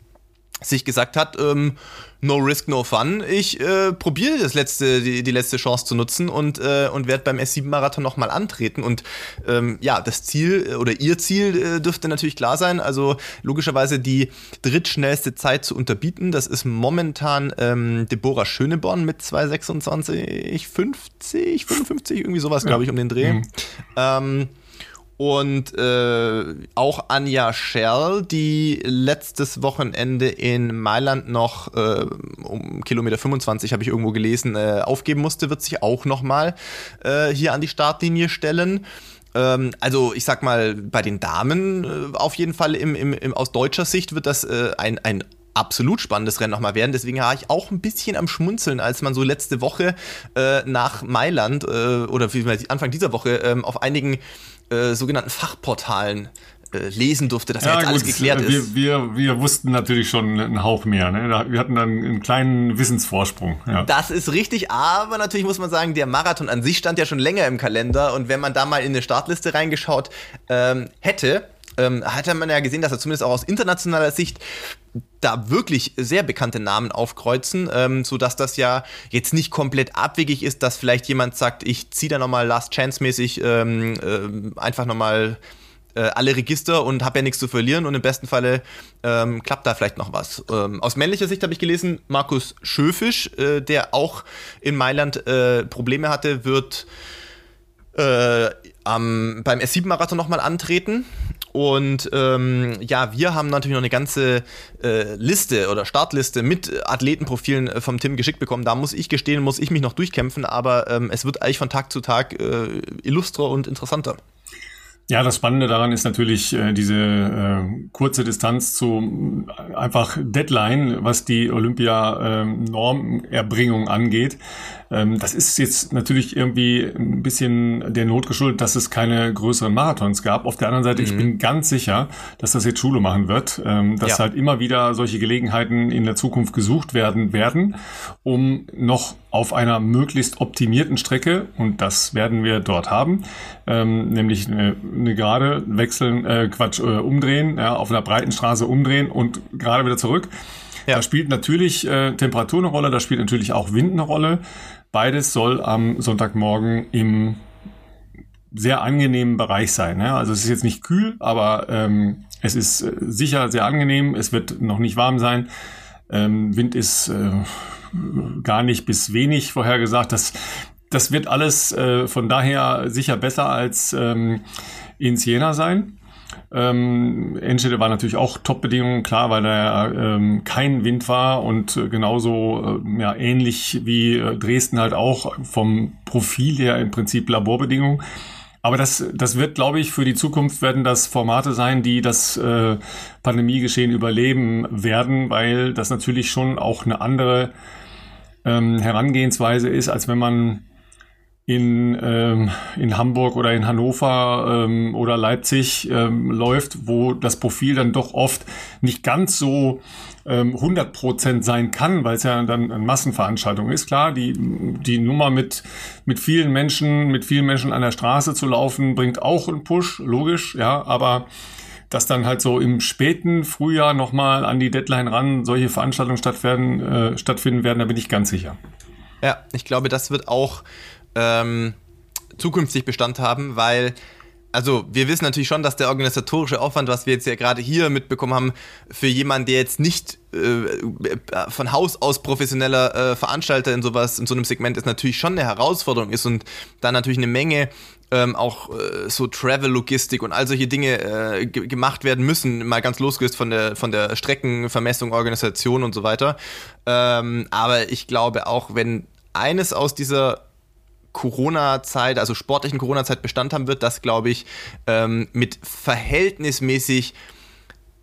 sich gesagt hat, ähm, no risk, no fun. Ich äh, probiere das letzte, die, die, letzte Chance zu nutzen und, äh, und werde beim S7-Marathon nochmal antreten. Und ähm, ja, das Ziel äh, oder ihr Ziel äh, dürfte natürlich klar sein. Also logischerweise die drittschnellste Zeit zu unterbieten. Das ist momentan ähm, Deborah Schöneborn mit 2,26, 50, 55, irgendwie sowas, glaube ich, um den Dreh. Mhm. Ähm, und äh, auch Anja Schell, die letztes Wochenende in Mailand noch äh, um Kilometer 25, habe ich irgendwo gelesen, äh, aufgeben musste, wird sich auch nochmal äh, hier an die Startlinie stellen. Ähm, also ich sag mal, bei den Damen äh, auf jeden Fall im, im, im, aus deutscher Sicht wird das äh, ein, ein absolut spannendes Rennen nochmal werden. Deswegen war ich auch ein bisschen am Schmunzeln, als man so letzte Woche äh, nach Mailand äh, oder wie Anfang dieser Woche ähm, auf einigen äh, sogenannten Fachportalen äh, lesen durfte, dass ja, jetzt gut, alles geklärt ist. Wir, wir, wussten natürlich schon einen Hauch mehr. Ne? Wir hatten dann einen kleinen Wissensvorsprung. Ja. Das ist richtig, aber natürlich muss man sagen, der Marathon an sich stand ja schon länger im Kalender und wenn man da mal in eine Startliste reingeschaut ähm, hätte, ähm, hatte man ja gesehen, dass er zumindest auch aus internationaler Sicht da wirklich sehr bekannte Namen aufkreuzen, ähm, sodass das ja jetzt nicht komplett abwegig ist, dass vielleicht jemand sagt, ich ziehe da nochmal Last Chance-mäßig ähm, äh, einfach nochmal äh, alle Register und habe ja nichts zu verlieren und im besten Falle ähm, klappt da vielleicht noch was. Ähm, aus männlicher Sicht habe ich gelesen, Markus Schöfisch, äh, der auch in Mailand äh, Probleme hatte, wird äh, am, beim S7-Marathon nochmal antreten Und ähm, ja, wir haben natürlich noch eine ganze äh, Liste oder Startliste mit Athletenprofilen äh, vom Tim geschickt bekommen. Da muss ich gestehen, muss ich mich noch durchkämpfen, aber ähm, es wird eigentlich von Tag zu Tag äh, illustrer und interessanter. Ja, das Spannende daran ist natürlich äh, diese äh, kurze Distanz zu äh, einfach Deadline, was die Olympia-Normerbringung ähm, angeht. Ähm, das ist jetzt natürlich irgendwie ein bisschen der Not geschuldet, dass es keine größeren Marathons gab. Auf der anderen Seite, mhm. ich bin ganz sicher, dass das jetzt Schule machen wird, ähm, dass ja. halt immer wieder solche Gelegenheiten in der Zukunft gesucht werden werden, um noch auf einer möglichst optimierten Strecke, und das werden wir dort haben, ähm, nämlich eine, eine gerade wechseln, äh, Quatsch, äh, umdrehen, ja, auf einer breiten Straße umdrehen und gerade wieder zurück. Ja. Da spielt natürlich äh, Temperatur eine Rolle, da spielt natürlich auch Wind eine Rolle. Beides soll am Sonntagmorgen im sehr angenehmen Bereich sein. Ja? Also es ist jetzt nicht kühl, aber ähm, es ist äh, sicher sehr angenehm. Es wird noch nicht warm sein. Ähm, Wind ist äh, gar nicht bis wenig vorhergesagt. Das, das wird alles äh, von daher sicher besser als ähm, in Siena sein. Ähm, Enschede war natürlich auch Top-Bedingungen, klar, weil da ähm, kein Wind war und äh, genauso äh, ja, ähnlich wie äh, Dresden halt auch vom Profil her im Prinzip Laborbedingungen. Aber das, das wird, glaube ich, für die Zukunft werden das Formate sein, die das äh, Pandemiegeschehen überleben werden, weil das natürlich schon auch eine andere ähm, Herangehensweise ist, als wenn man in, ähm, in Hamburg oder in Hannover ähm, oder Leipzig ähm, läuft, wo das Profil dann doch oft nicht ganz so ähm, 100% sein kann, weil es ja dann eine Massenveranstaltung ist. Klar, die, die Nummer mit, mit vielen Menschen, mit vielen Menschen an der Straße zu laufen, bringt auch einen Push, logisch, ja, aber dass dann halt so im späten Frühjahr nochmal an die Deadline ran solche Veranstaltungen stattfinden, äh, stattfinden werden, da bin ich ganz sicher. Ja, ich glaube, das wird auch ähm, zukünftig Bestand haben, weil also wir wissen natürlich schon, dass der organisatorische Aufwand, was wir jetzt ja gerade hier mitbekommen haben, für jemanden, der jetzt nicht äh, von Haus aus professioneller äh, Veranstalter in sowas, in so einem Segment ist, natürlich schon eine Herausforderung ist und da natürlich eine Menge ähm, auch äh, so Travel-Logistik und all solche Dinge äh, gemacht werden müssen, mal ganz losgelöst von der, von der Streckenvermessung, Organisation und so weiter. Ähm, aber ich glaube auch, wenn eines aus dieser Corona-Zeit, also sportlichen Corona-Zeit Bestand haben wird, das glaube ich ähm, mit verhältnismäßig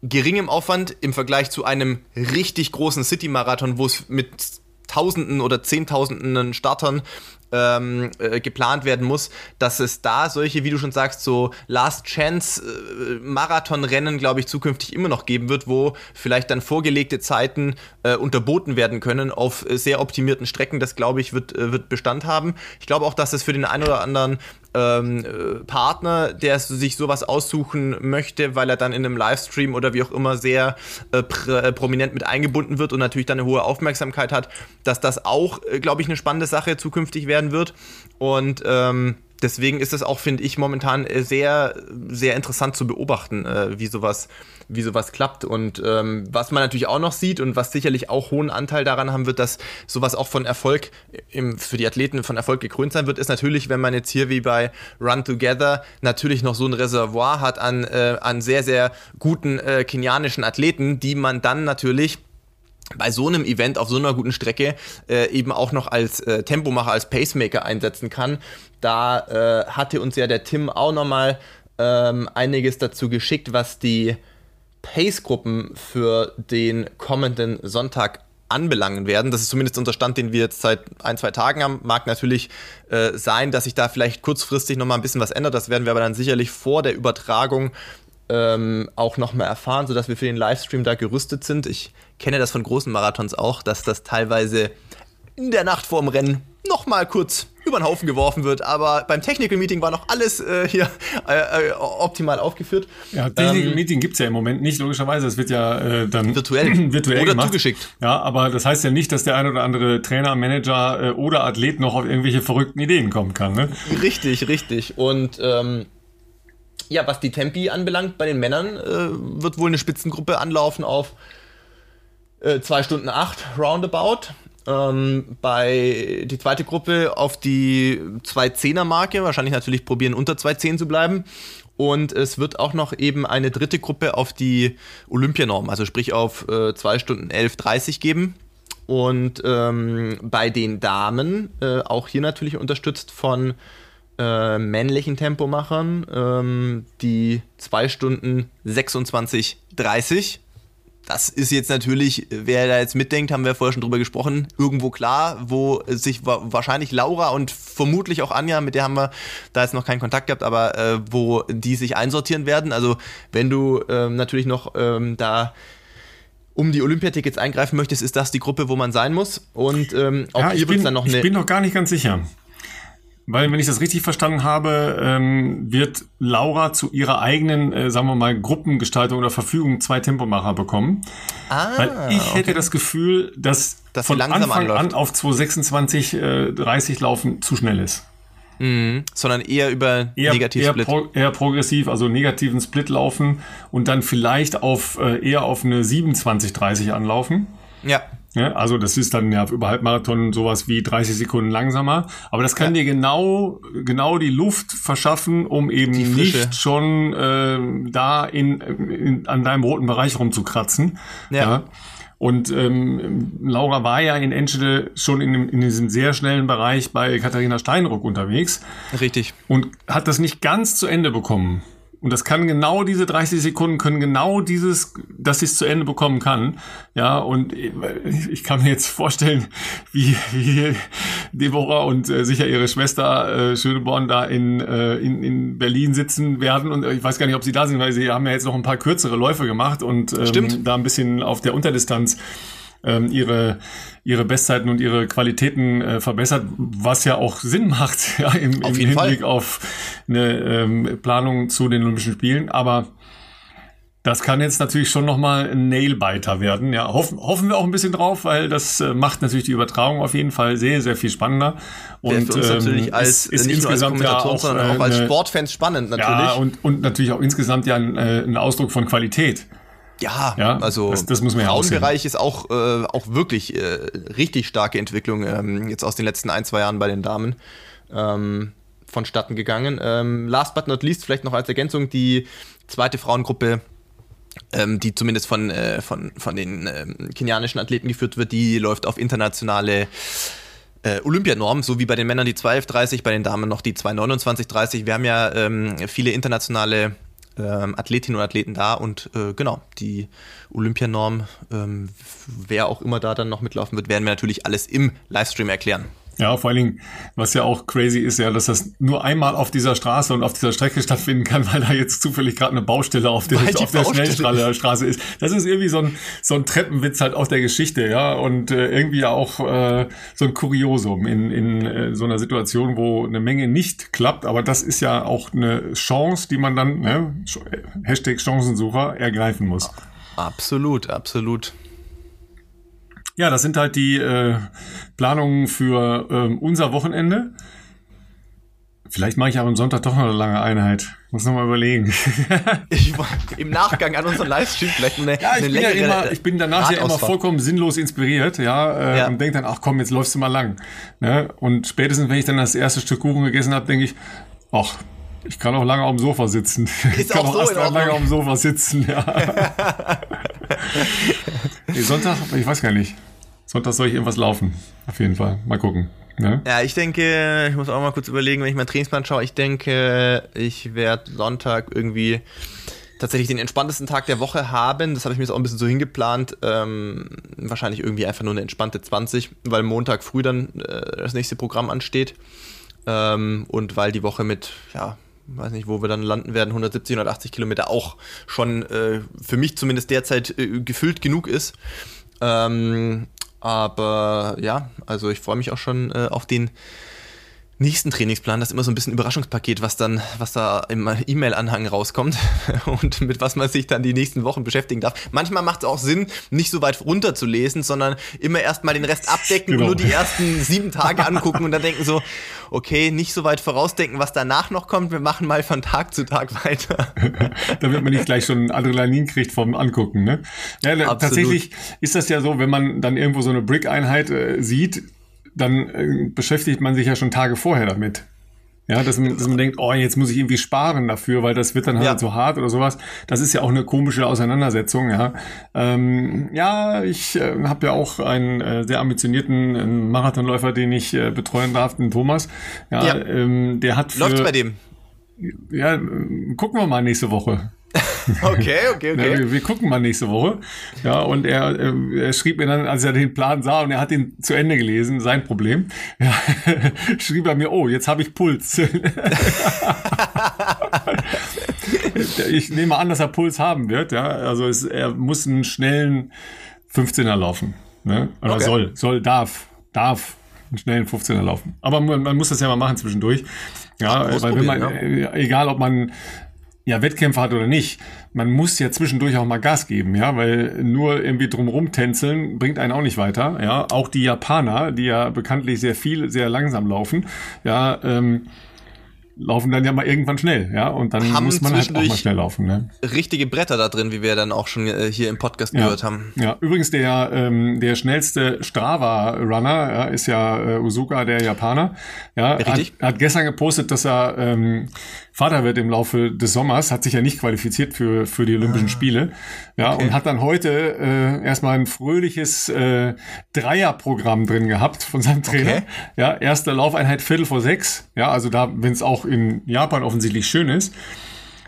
geringem Aufwand im Vergleich zu einem richtig großen City-Marathon, wo es mit Tausenden oder Zehntausenden Startern ähm, äh, geplant werden muss, dass es da solche, wie du schon sagst, so Last Chance äh, Marathonrennen, glaube ich, zukünftig immer noch geben wird, wo vielleicht dann vorgelegte Zeiten äh, unterboten werden können auf sehr optimierten Strecken. Das, glaube ich, wird, äh, wird Bestand haben. Ich glaube auch, dass es für den einen oder anderen ähm, äh, Partner, der sich sowas aussuchen möchte, weil er dann in einem Livestream oder wie auch immer sehr äh, äh, prominent mit eingebunden wird und natürlich dann eine hohe Aufmerksamkeit hat, dass das auch, äh, glaube ich, eine spannende Sache zukünftig werden wird. Und ähm, deswegen ist es auch, finde ich, momentan äh, sehr, sehr interessant zu beobachten, äh, wie sowas, wie sowas klappt. Und ähm, was man natürlich auch noch sieht und was sicherlich auch hohen Anteil daran haben wird, dass sowas auch von Erfolg im, für die Athleten von Erfolg gekrönt sein wird, ist natürlich, wenn man jetzt hier wie bei Run Together natürlich noch so ein Reservoir hat an, äh, an sehr, sehr guten äh, kenianischen Athleten, die man dann natürlich bei so einem Event auf so einer guten Strecke äh, eben auch noch als äh, Tempomacher, als Pacemaker einsetzen kann. Da äh, hatte uns ja der Tim auch nochmal ähm, einiges dazu geschickt, was die Pace-Gruppen für den kommenden Sonntag anbelangen werden. Das ist zumindest unser Stand, den wir jetzt seit ein, zwei Tagen haben. Mag natürlich äh, sein, dass sich da vielleicht kurzfristig nochmal ein bisschen was ändert. Das werden wir aber dann sicherlich vor der Übertragung ähm, auch nochmal erfahren, sodass wir für den Livestream da gerüstet sind. Ich kenne das von großen Marathons auch, dass das teilweise in der Nacht vorm Rennen nochmal kurz über den Haufen geworfen wird. Aber beim Technical Meeting war noch alles äh, hier äh, äh optimal aufgeführt. Ja, Technical ähm, Meeting gibt es ja im Moment nicht, logischerweise. Es wird ja äh, dann virtuell, virtuell oder gemacht. zugeschickt. Ja, aber das heißt ja nicht, dass der ein oder andere Trainer, Manager äh, oder Athlet noch auf irgendwelche verrückten Ideen kommen kann. Ne? Richtig, richtig. Und ähm, ja, was die Tempi anbelangt, bei den Männern äh, wird wohl eine Spitzengruppe anlaufen auf äh, 2 Stunden 8 roundabout. Ähm, bei die zweite Gruppe auf die 2-10er Marke, wahrscheinlich natürlich probieren unter 2-10 zu bleiben. Und es wird auch noch eben eine dritte Gruppe auf die Olympianorm, also sprich auf äh, 2 Stunden 11.30 geben. Und ähm, bei den Damen, äh, auch hier natürlich unterstützt von äh, männlichen Tempomachern, ähm, die 2 Stunden 26.30 das ist jetzt natürlich, wer da jetzt mitdenkt, haben wir vorher schon drüber gesprochen, irgendwo klar, wo sich wahrscheinlich Laura und vermutlich auch Anja, mit der haben wir da jetzt noch keinen Kontakt gehabt, aber äh, wo die sich einsortieren werden. Also wenn du ähm, natürlich noch ähm, da um die Olympiatickets eingreifen möchtest, ist das die Gruppe, wo man sein muss. Und ähm, auch ja, hier wird dann noch eine. Ich bin noch gar nicht ganz sicher. Weil, wenn ich das richtig verstanden habe, ähm, wird Laura zu ihrer eigenen, äh, sagen wir mal, Gruppengestaltung oder Verfügung zwei Tempomacher bekommen. Ah, Weil ich okay. hätte das Gefühl, dass, dass von Anfang anläuft. an auf 226, äh, 30 laufen zu schnell ist. Mhm, sondern eher über eher, Negativ-Split. Eher, pro, eher, progressiv, also negativen Split laufen und dann vielleicht auf äh, eher auf eine 27-30 anlaufen. Ja. Ja, also das ist dann ja über Halbmarathon sowas wie 30 Sekunden langsamer. Aber das kann ja. dir genau, genau die Luft verschaffen, um eben nicht schon äh, da in, in, an deinem roten Bereich rumzukratzen. Ja. ja. Und ähm, Laura war ja in Enschede schon in, in diesem sehr schnellen Bereich bei Katharina Steinruck unterwegs. Richtig. Und hat das nicht ganz zu Ende bekommen. Und das kann genau diese 30 Sekunden können genau dieses, dass ich es zu Ende bekommen kann. Ja, und ich kann mir jetzt vorstellen, wie, wie Deborah und äh, sicher ihre Schwester äh, Schöneborn da in, äh, in, in Berlin sitzen werden. Und ich weiß gar nicht, ob sie da sind, weil sie haben ja jetzt noch ein paar kürzere Läufe gemacht und ähm, da ein bisschen auf der Unterdistanz ähm, ihre, ihre Bestzeiten und ihre Qualitäten äh, verbessert, was ja auch Sinn macht ja, im, im Hinblick Fall. auf eine ähm, Planung zu den Olympischen Spielen. Aber das kann jetzt natürlich schon nochmal ein Nailbiter werden. Ja, hoffen, hoffen wir auch ein bisschen drauf, weil das äh, macht natürlich die Übertragung auf jeden Fall sehr, sehr viel spannender. Und für uns ähm, natürlich als, ist, ist insgesamt als ja auch, sondern auch als Sportfans spannend natürlich. Ja, und, und natürlich auch insgesamt ja ein, äh, ein Ausdruck von Qualität. Ja, ja, also das, das muss man ja Frauenbereich ist auch, äh, auch wirklich äh, richtig starke Entwicklung ähm, jetzt aus den letzten ein, zwei Jahren bei den Damen ähm, vonstatten gegangen. Ähm, last but not least, vielleicht noch als Ergänzung, die zweite Frauengruppe, ähm, die zumindest von, äh, von, von den ähm, kenianischen Athleten geführt wird, die läuft auf internationale äh, Olympianorm, so wie bei den Männern die 21130, bei den Damen noch die 22930. Wir haben ja ähm, viele internationale ähm, Athletinnen und Athleten da und äh, genau, die Olympianorm, ähm, wer auch immer da dann noch mitlaufen wird, werden wir natürlich alles im Livestream erklären. Ja, vor allen Dingen, was ja auch crazy ist, ja, dass das nur einmal auf dieser Straße und auf dieser Strecke stattfinden kann, weil da jetzt zufällig gerade eine Baustelle auf der, auf der Schnellstraße ist. Das ist irgendwie so ein, so ein Treppenwitz halt aus der Geschichte, ja, und äh, irgendwie auch äh, so ein Kuriosum in, in äh, so einer Situation, wo eine Menge nicht klappt, aber das ist ja auch eine Chance, die man dann, ne, Hashtag Chancensucher, ergreifen muss. Absolut, absolut. Ja, das sind halt die äh, Planungen für ähm, unser Wochenende. Vielleicht mache ich aber am Sonntag doch noch eine lange Einheit. Muss noch mal überlegen. ich, Im Nachgang an unseren Livestream vielleicht eine, ja, ich eine bin ja immer, ich bin danach ja immer vollkommen sinnlos inspiriert, ja, äh, ja. und denke dann, ach komm, jetzt läufst du mal lang. Ne? Und spätestens, wenn ich dann das erste Stück Kuchen gegessen habe, denke ich, ach, ich kann auch lange auf dem Sofa sitzen. Ist ich kann auch, auch erst lange auf dem Sofa sitzen, ja. nee, Sonntag, ich weiß gar nicht. Sonntag soll ich irgendwas laufen. Auf jeden Fall. Mal gucken. Ne? Ja, ich denke, ich muss auch mal kurz überlegen, wenn ich meinen Trainingsplan schaue. Ich denke, ich werde Sonntag irgendwie tatsächlich den entspanntesten Tag der Woche haben. Das habe ich mir jetzt auch ein bisschen so hingeplant. Ähm, wahrscheinlich irgendwie einfach nur eine entspannte 20, weil Montag früh dann äh, das nächste Programm ansteht. Ähm, und weil die Woche mit, ja, weiß nicht, wo wir dann landen werden, 170, 180 Kilometer auch schon äh, für mich zumindest derzeit äh, gefüllt genug ist. Ähm, aber ja, also ich freue mich auch schon äh, auf den nächsten Trainingsplan. Das ist immer so ein bisschen Überraschungspaket, was dann, was da im E-Mail-Anhang rauskommt und mit was man sich dann die nächsten Wochen beschäftigen darf. Manchmal macht es auch Sinn, nicht so weit runter zu lesen, sondern immer erstmal den Rest abdecken genau. und nur die ersten sieben Tage angucken und dann denken so, okay, nicht so weit vorausdenken, was danach noch kommt. Wir machen mal von Tag zu Tag weiter. Damit man nicht gleich schon Adrenalin kriegt vom Angucken, ne? Ja, tatsächlich ist das ja so, wenn man dann irgendwo so eine Brick-Einheit äh, sieht, dann äh, beschäftigt man sich ja schon Tage vorher damit. Ja, dass man, dass man denkt, oh, jetzt muss ich irgendwie sparen dafür, weil das wird dann halt ja. so hart oder sowas. Das ist ja auch eine komische Auseinandersetzung, ja. Ähm, ja, ich äh, habe ja auch einen äh, sehr ambitionierten äh, Marathonläufer, den ich äh, betreuen darf, den Thomas. Ja, ja. Ähm, der hat für, Läuft's bei dem? Ja, gucken wir mal nächste Woche. Okay, okay, okay. Ja, wir, wir, gucken mal nächste Woche. Ja, und er, äh, er schrieb mir dann, als er den Plan sah und er hat ihn zu Ende gelesen, sein Problem, ja, schrieb er mir, oh, jetzt habe ich Puls. ich nehme an, dass er Puls haben wird. Ja, also es, er muss einen schnellen 15er laufen. Ne? Oder okay. soll, soll, darf, darf einen schnellen 15er laufen. Aber man, man muss das ja mal machen zwischendurch. Ja, weil wenn man, ja. Äh, egal ob man ja, Wettkämpfe hat oder nicht, man muss ja zwischendurch auch mal Gas geben, ja, weil nur irgendwie drumrum tänzeln bringt einen auch nicht weiter, ja. Auch die Japaner, die ja bekanntlich sehr viel, sehr langsam laufen, ja, ähm, laufen dann ja mal irgendwann schnell, ja, und dann haben muss man halt auch mal schnell laufen. Ne? Richtige Bretter da drin, wie wir dann auch schon äh, hier im Podcast ja. gehört haben. Ja, übrigens der ähm, der schnellste Strava-Runner ja, ist ja äh, Usuka, der Japaner. Ja, Richtig. Hat, hat gestern gepostet, dass er ähm, Vater wird im Laufe des Sommers, hat sich ja nicht qualifiziert für für die Olympischen ah. Spiele, ja, okay. und hat dann heute äh, erstmal ein fröhliches äh, Dreierprogramm drin gehabt von seinem Trainer. Okay. Ja, erste Laufeinheit Viertel vor sechs, ja, also da, wenn es auch in Japan offensichtlich schön ist,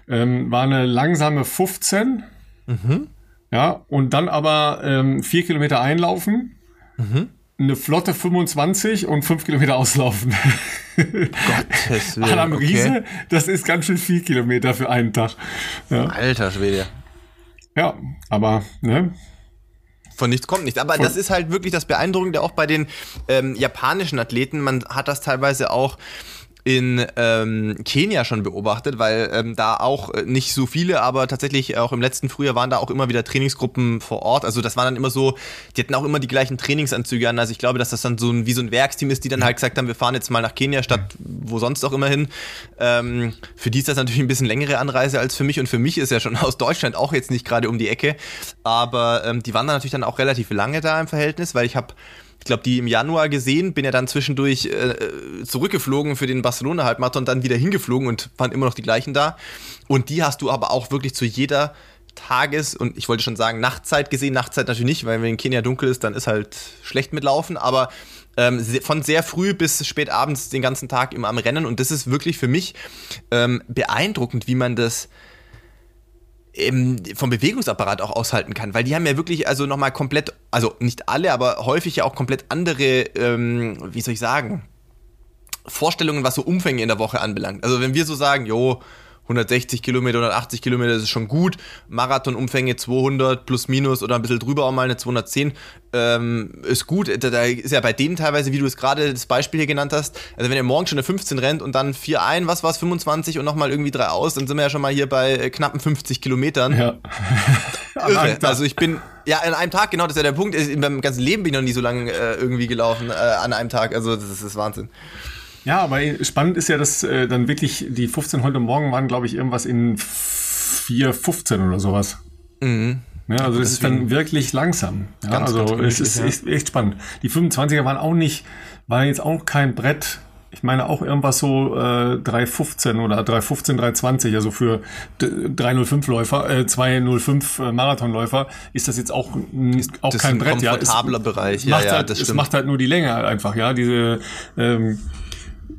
ähm, war eine langsame 15. Mhm. Ja, und dann aber ähm, vier Kilometer einlaufen, mhm. eine flotte 25 und fünf Kilometer auslaufen. Gottes Willen. Adam okay. Riese, das ist ganz schön viel Kilometer für einen Tag. Ja. Alter Schwede. Ja, aber, ne? Von nichts kommt nichts. Aber Von das ist halt wirklich das Beeindruckende auch bei den ähm, japanischen Athleten. Man hat das teilweise auch in ähm, Kenia schon beobachtet, weil ähm, da auch äh, nicht so viele, aber tatsächlich auch im letzten Frühjahr waren da auch immer wieder Trainingsgruppen vor Ort. Also das waren dann immer so, die hatten auch immer die gleichen Trainingsanzüge an. Also ich glaube, dass das dann so ein, wie so ein Werksteam ist, die dann halt gesagt haben, wir fahren jetzt mal nach Kenia statt wo sonst auch immer hin. Ähm, für die ist das natürlich ein bisschen längere Anreise als für mich und für mich ist ja schon aus Deutschland auch jetzt nicht gerade um die Ecke. Aber ähm, die waren dann natürlich dann auch relativ lange da im Verhältnis, weil ich habe ich glaube, die im Januar gesehen, bin ja dann zwischendurch äh, zurückgeflogen für den Barcelona-Halbmarathon, dann wieder hingeflogen und waren immer noch die gleichen da. Und die hast du aber auch wirklich zu jeder Tages- und ich wollte schon sagen Nachtzeit gesehen. Nachtzeit natürlich nicht, weil wenn in Kenia dunkel ist, dann ist halt schlecht mitlaufen. Aber ähm, von sehr früh bis spät abends den ganzen Tag immer am Rennen. Und das ist wirklich für mich ähm, beeindruckend, wie man das vom Bewegungsapparat auch aushalten kann, weil die haben ja wirklich also nochmal komplett, also nicht alle, aber häufig ja auch komplett andere, ähm, wie soll ich sagen, Vorstellungen, was so Umfänge in der Woche anbelangt. Also wenn wir so sagen, jo, 160 Kilometer, 180 Kilometer, das ist schon gut. Marathonumfänge 200 plus minus oder ein bisschen drüber auch mal eine 210 ähm, ist gut. Da, da, ist ja bei denen teilweise, wie du es gerade das Beispiel hier genannt hast, also wenn ihr morgen schon eine 15 rennt und dann 4 ein, was war es, 25 und nochmal irgendwie 3 aus, dann sind wir ja schon mal hier bei äh, knappen 50 Kilometern. Ja. Irre. Also ich bin, ja, an einem Tag, genau, das ist ja der Punkt. In meinem ganzen Leben bin ich noch nie so lange äh, irgendwie gelaufen äh, an einem Tag. Also das ist, das ist Wahnsinn. Ja, aber spannend ist ja, dass äh, dann wirklich die 15 heute Morgen waren, glaube ich, irgendwas in 4,15 oder sowas. Mhm. Ja, also das ist dann wirklich langsam. Ja, ganz, also ganz es ist, ist echt spannend. Die 25er waren auch nicht, war jetzt auch kein Brett. Ich meine auch irgendwas so äh, 315 oder 315, 320, also für 305 Läufer, äh, 205 äh, Marathonläufer ist das jetzt auch, auch das kein Brett. Ja, es, Bereich. Ja, ja, halt, es macht halt nur die Länge einfach, ja. Diese ähm,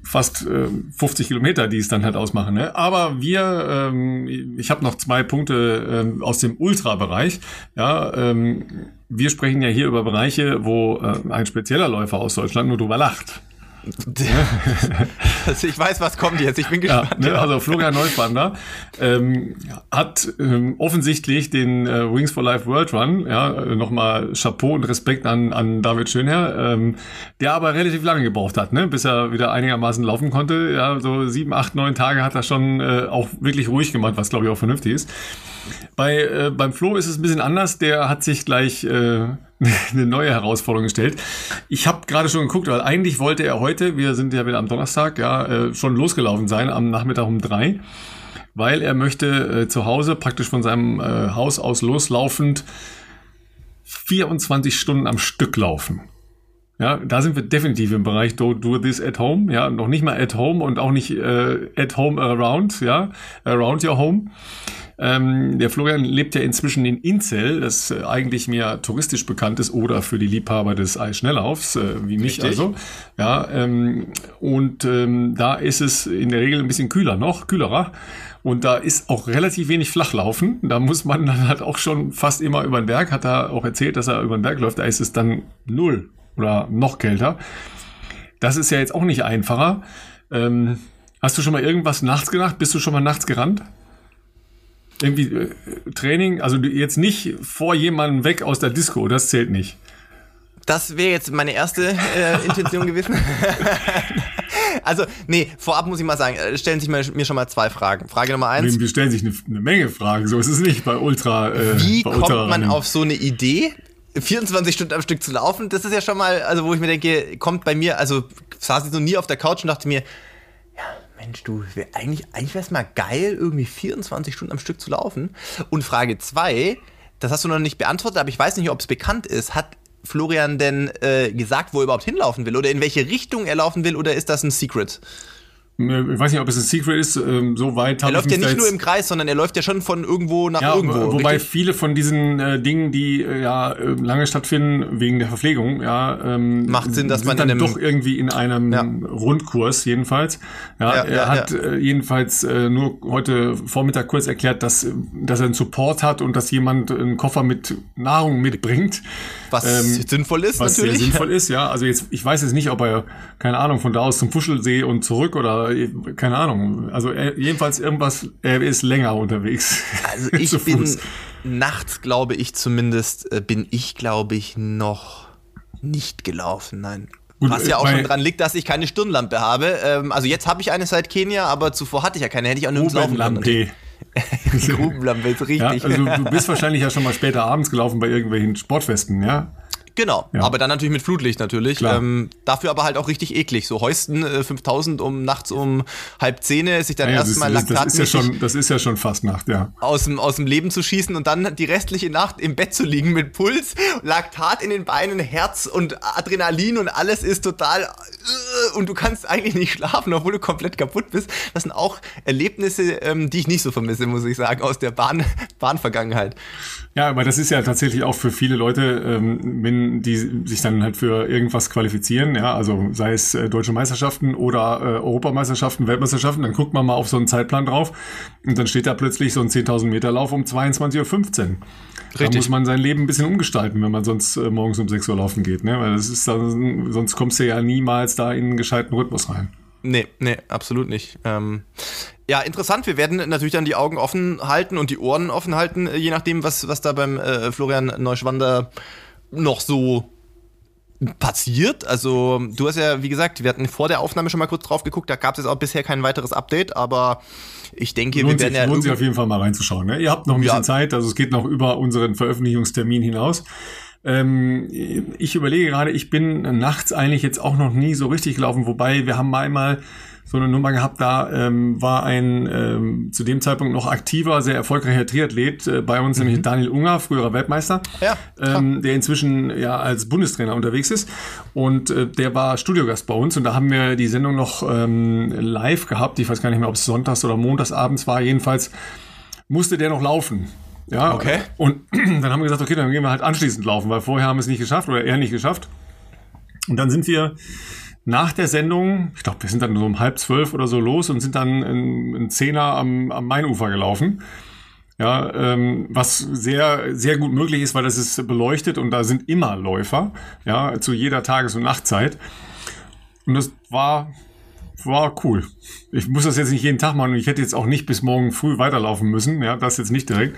fast äh, 50 Kilometer, die es dann halt ausmachen. Ne? Aber wir, ähm, ich habe noch zwei Punkte ähm, aus dem Ultra-Bereich. Ja, ähm, wir sprechen ja hier über Bereiche, wo äh, ein spezieller Läufer aus Deutschland nur drüber lacht. also ich weiß, was kommt jetzt. Ich bin gespannt. Ja, ne? Also Florian Neuschwander ähm, hat ähm, offensichtlich den äh, Wings for Life World Run, ja, nochmal Chapeau und Respekt an, an David Schönherr, ähm, der aber relativ lange gebraucht hat, ne, bis er wieder einigermaßen laufen konnte. Ja, so sieben, acht, neun Tage hat er schon äh, auch wirklich ruhig gemacht, was glaube ich auch vernünftig ist. Bei, äh, beim Flo ist es ein bisschen anders. Der hat sich gleich äh, eine neue Herausforderung gestellt. Ich habe gerade schon geguckt, weil eigentlich wollte er heute, wir sind ja wieder am Donnerstag, ja, äh, schon losgelaufen sein am Nachmittag um drei, weil er möchte äh, zu Hause praktisch von seinem äh, Haus aus loslaufend 24 Stunden am Stück laufen. Ja, da sind wir definitiv im Bereich do, do this at home. Ja, noch nicht mal at home und auch nicht äh, at home around. Ja, around your home. Ähm, der Florian lebt ja inzwischen in Inzell, das äh, eigentlich mehr touristisch bekannt ist oder für die Liebhaber des Eisschnelllaufs, äh, wie mich Richtig. also. Ja, ähm, und ähm, da ist es in der Regel ein bisschen kühler noch, kühlerer. Und da ist auch relativ wenig Flachlaufen. Da muss man dann halt auch schon fast immer über den Berg, hat er auch erzählt, dass er über den Berg läuft. Da ist es dann null oder noch kälter. Das ist ja jetzt auch nicht einfacher. Ähm, hast du schon mal irgendwas nachts gedacht? Bist du schon mal nachts gerannt? Irgendwie äh, Training, also jetzt nicht vor jemandem weg aus der Disco, das zählt nicht. Das wäre jetzt meine erste äh, Intention gewesen. also, nee, vorab muss ich mal sagen, äh, stellen sich mir schon mal zwei Fragen. Frage Nummer eins. Wir stellen sich eine, eine Menge Fragen, so ist es nicht bei Ultra. Äh, Wie bei kommt Ultra man auf so eine Idee? 24 Stunden am Stück zu laufen, das ist ja schon mal, also wo ich mir denke, kommt bei mir, also saß ich noch nie auf der Couch und dachte mir, ja, Mensch, du, wär eigentlich, eigentlich wäre es mal geil, irgendwie 24 Stunden am Stück zu laufen. Und Frage 2, das hast du noch nicht beantwortet, aber ich weiß nicht, ob es bekannt ist. Hat Florian denn äh, gesagt, wo er überhaupt hinlaufen will oder in welche Richtung er laufen will oder ist das ein Secret? Ich weiß nicht, ob es ein Secret ist, ähm, so weit Er läuft ja nicht nur im Kreis, sondern er läuft ja schon von irgendwo nach ja, irgendwo. Wobei richtig? viele von diesen äh, Dingen, die äh, ja äh, lange stattfinden, wegen der Verpflegung, ja, ähm, macht Sinn, dass man dann doch irgendwie in einem ja. Rundkurs jedenfalls. Ja, ja er hat äh, jedenfalls äh, nur heute Vormittag kurz erklärt, dass, dass er einen Support hat und dass jemand einen Koffer mit Nahrung mitbringt. Was ähm, sinnvoll ist, was natürlich. sehr sinnvoll ist, ja. Also jetzt, ich weiß jetzt nicht, ob er, keine Ahnung, von da aus zum Fuschelsee und zurück oder keine Ahnung. Also er, jedenfalls irgendwas, er ist länger unterwegs. Also ich bin nachts, glaube ich zumindest, äh, bin ich, glaube ich, noch nicht gelaufen, nein. Gut, Was ja auch schon dran liegt, dass ich keine Stirnlampe habe. Ähm, also jetzt habe ich eine seit Kenia, aber zuvor hatte ich ja keine. Hätte ich auch nirgends laufen können. Grubenlampe ist richtig. Ja, also du bist wahrscheinlich ja schon mal später abends gelaufen bei irgendwelchen Sportfesten, ja? Genau, ja. aber dann natürlich mit Flutlicht natürlich. Ähm, dafür aber halt auch richtig eklig. So Heusten äh, 5000 um nachts um halb zehn sich dann ja, erstmal das, das, ist ja schon, das ist ja schon fast Nacht, ja. Aus dem, aus dem Leben zu schießen und dann die restliche Nacht im Bett zu liegen mit Puls, Laktat in den Beinen, Herz und Adrenalin und alles ist total äh, und du kannst eigentlich nicht schlafen, obwohl du komplett kaputt bist. Das sind auch Erlebnisse, ähm, die ich nicht so vermisse, muss ich sagen, aus der Bahn, Bahnvergangenheit. Ja, aber das ist ja tatsächlich auch für viele Leute, ähm, wenn die sich dann halt für irgendwas qualifizieren, ja, also sei es äh, deutsche Meisterschaften oder äh, Europameisterschaften, Weltmeisterschaften, dann guckt man mal auf so einen Zeitplan drauf und dann steht da plötzlich so ein 10.000 Meter Lauf um 22.15 Uhr. Richtig. Da muss man sein Leben ein bisschen umgestalten, wenn man sonst äh, morgens um 6 Uhr laufen geht, ne? Weil das ist dann, sonst kommst du ja niemals da in einen gescheiten Rhythmus rein. Nee, nee, absolut nicht. Ähm, ja, interessant. Wir werden natürlich dann die Augen offen halten und die Ohren offen halten, äh, je nachdem, was, was da beim äh, Florian Neuschwander noch so passiert. Also, du hast ja, wie gesagt, wir hatten vor der Aufnahme schon mal kurz drauf geguckt, da gab es jetzt auch bisher kein weiteres Update, aber ich denke, lohnt wir werden sich, ja. Lohnt sich auf jeden Fall mal reinzuschauen. Ne? Ihr habt noch ein bisschen ja. Zeit, also es geht noch über unseren Veröffentlichungstermin hinaus. Ähm, ich überlege gerade, ich bin nachts eigentlich jetzt auch noch nie so richtig gelaufen, wobei wir haben mal einmal so eine Nummer gehabt, da ähm, war ein ähm, zu dem Zeitpunkt noch aktiver, sehr erfolgreicher Triathlet äh, bei uns, mhm. nämlich Daniel Unger, früherer Weltmeister, ja, ähm, der inzwischen ja als Bundestrainer unterwegs ist und äh, der war Studiogast bei uns und da haben wir die Sendung noch ähm, live gehabt, ich weiß gar nicht mehr, ob es sonntags oder montags abends war, jedenfalls musste der noch laufen. Ja, okay. Und dann haben wir gesagt, okay, dann gehen wir halt anschließend laufen, weil vorher haben wir es nicht geschafft oder er nicht geschafft. Und dann sind wir nach der Sendung, ich glaube, wir sind dann so um halb zwölf oder so los und sind dann ein Zehner am, am Mainufer gelaufen. Ja, ähm, was sehr, sehr gut möglich ist, weil das ist beleuchtet und da sind immer Läufer, ja, zu jeder Tages- und Nachtzeit. Und das war war cool. Ich muss das jetzt nicht jeden Tag machen. Ich hätte jetzt auch nicht bis morgen früh weiterlaufen müssen. Ja, das jetzt nicht direkt.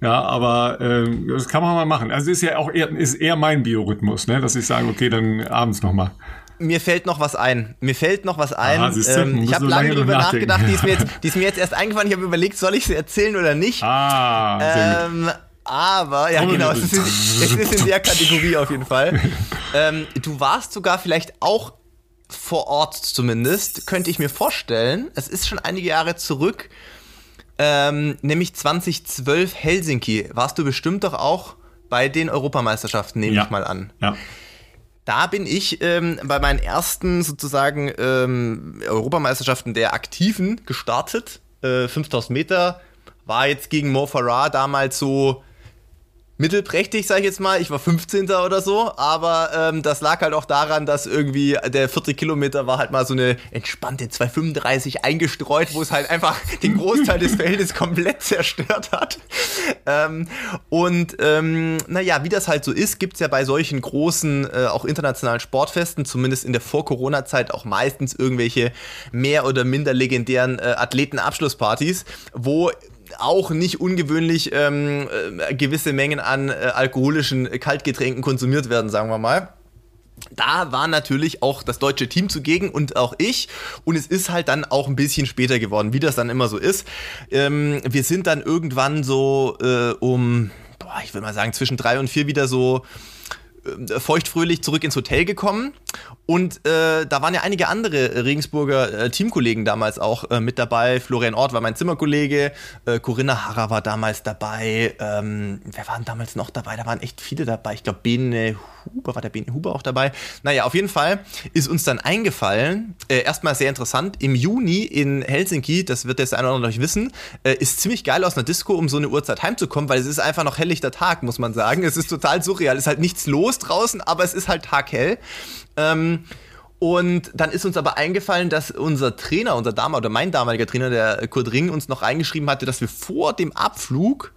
Ja, aber äh, das kann man mal machen. Also ist ja auch eher, ist eher mein Biorhythmus, ne, dass ich sage, okay, dann abends nochmal. Mir fällt noch was ein. Mir fällt noch was ein. Aha, ähm, ich habe lange, lange drüber nachgedacht. Die ist, mir jetzt, die ist mir jetzt erst eingefallen. Ich habe überlegt, soll ich sie erzählen oder nicht? Ah, ähm, aber, ja genau, es ist, in, es ist in der Kategorie auf jeden Fall. ähm, du warst sogar vielleicht auch vor Ort zumindest, könnte ich mir vorstellen. Es ist schon einige Jahre zurück, ähm, nämlich 2012 Helsinki. Warst du bestimmt doch auch bei den Europameisterschaften, nehme ja. ich mal an. Ja. da bin ich ähm, bei meinen ersten sozusagen ähm, Europameisterschaften der Aktiven gestartet. Äh, 5000 Meter war jetzt gegen Mo Farah damals so mittelprächtig, sag ich jetzt mal. Ich war 15. oder so, aber ähm, das lag halt auch daran, dass irgendwie der 40 Kilometer war halt mal so eine entspannte 235 eingestreut, wo es halt einfach den Großteil des Feldes komplett zerstört hat. Ähm, und ähm, naja, wie das halt so ist, gibt es ja bei solchen großen, äh, auch internationalen Sportfesten, zumindest in der Vor-Corona-Zeit, auch meistens irgendwelche mehr oder minder legendären äh, Athletenabschlusspartys, wo auch nicht ungewöhnlich ähm, äh, gewisse Mengen an äh, alkoholischen Kaltgetränken konsumiert werden, sagen wir mal. Da war natürlich auch das deutsche Team zugegen und auch ich. Und es ist halt dann auch ein bisschen später geworden, wie das dann immer so ist. Ähm, wir sind dann irgendwann so äh, um, boah, ich würde mal sagen, zwischen drei und vier wieder so äh, feuchtfröhlich zurück ins Hotel gekommen und äh, da waren ja einige andere Regensburger äh, Teamkollegen damals auch äh, mit dabei. Florian Ort war mein Zimmerkollege, äh, Corinna Harrer war damals dabei. Ähm, wer waren damals noch dabei? Da waren echt viele dabei. Ich glaube, Bene Huber, war der Bene Huber auch dabei? Naja, auf jeden Fall ist uns dann eingefallen, äh, erstmal sehr interessant, im Juni in Helsinki, das wird jetzt einer oder andere wissen, äh, ist ziemlich geil aus einer Disco, um so eine Uhrzeit heimzukommen, weil es ist einfach noch helllichter Tag, muss man sagen. Es ist total surreal. Es ist halt nichts los draußen, aber es ist halt taghell. Ähm, und dann ist uns aber eingefallen, dass unser Trainer, unser Dame oder mein damaliger Trainer, der Kurt Ring, uns noch reingeschrieben hatte, dass wir vor dem Abflug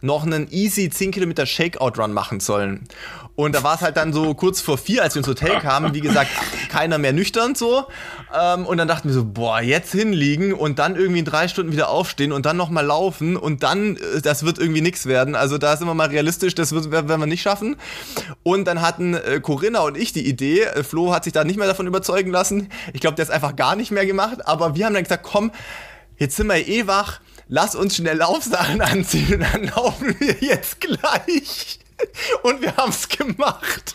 noch einen easy 10 Kilometer Shakeout-Run machen sollen. Und da war es halt dann so kurz vor vier, als wir ins Hotel kamen, wie gesagt, keiner mehr nüchtern so. Ähm, und dann dachten wir so, boah, jetzt hinliegen und dann irgendwie in drei Stunden wieder aufstehen und dann nochmal laufen und dann, äh, das wird irgendwie nichts werden. Also da sind wir mal realistisch, das wird, werden wir nicht schaffen. Und dann hatten äh, Corinna und ich die Idee, äh, Flo hat sich da nicht mehr davon überzeugen lassen. Ich glaube, der ist einfach gar nicht mehr gemacht. Aber wir haben dann gesagt, komm, jetzt sind wir eh wach, lass uns schnell Laufsachen anziehen und dann laufen wir jetzt gleich. Und wir haben es gemacht.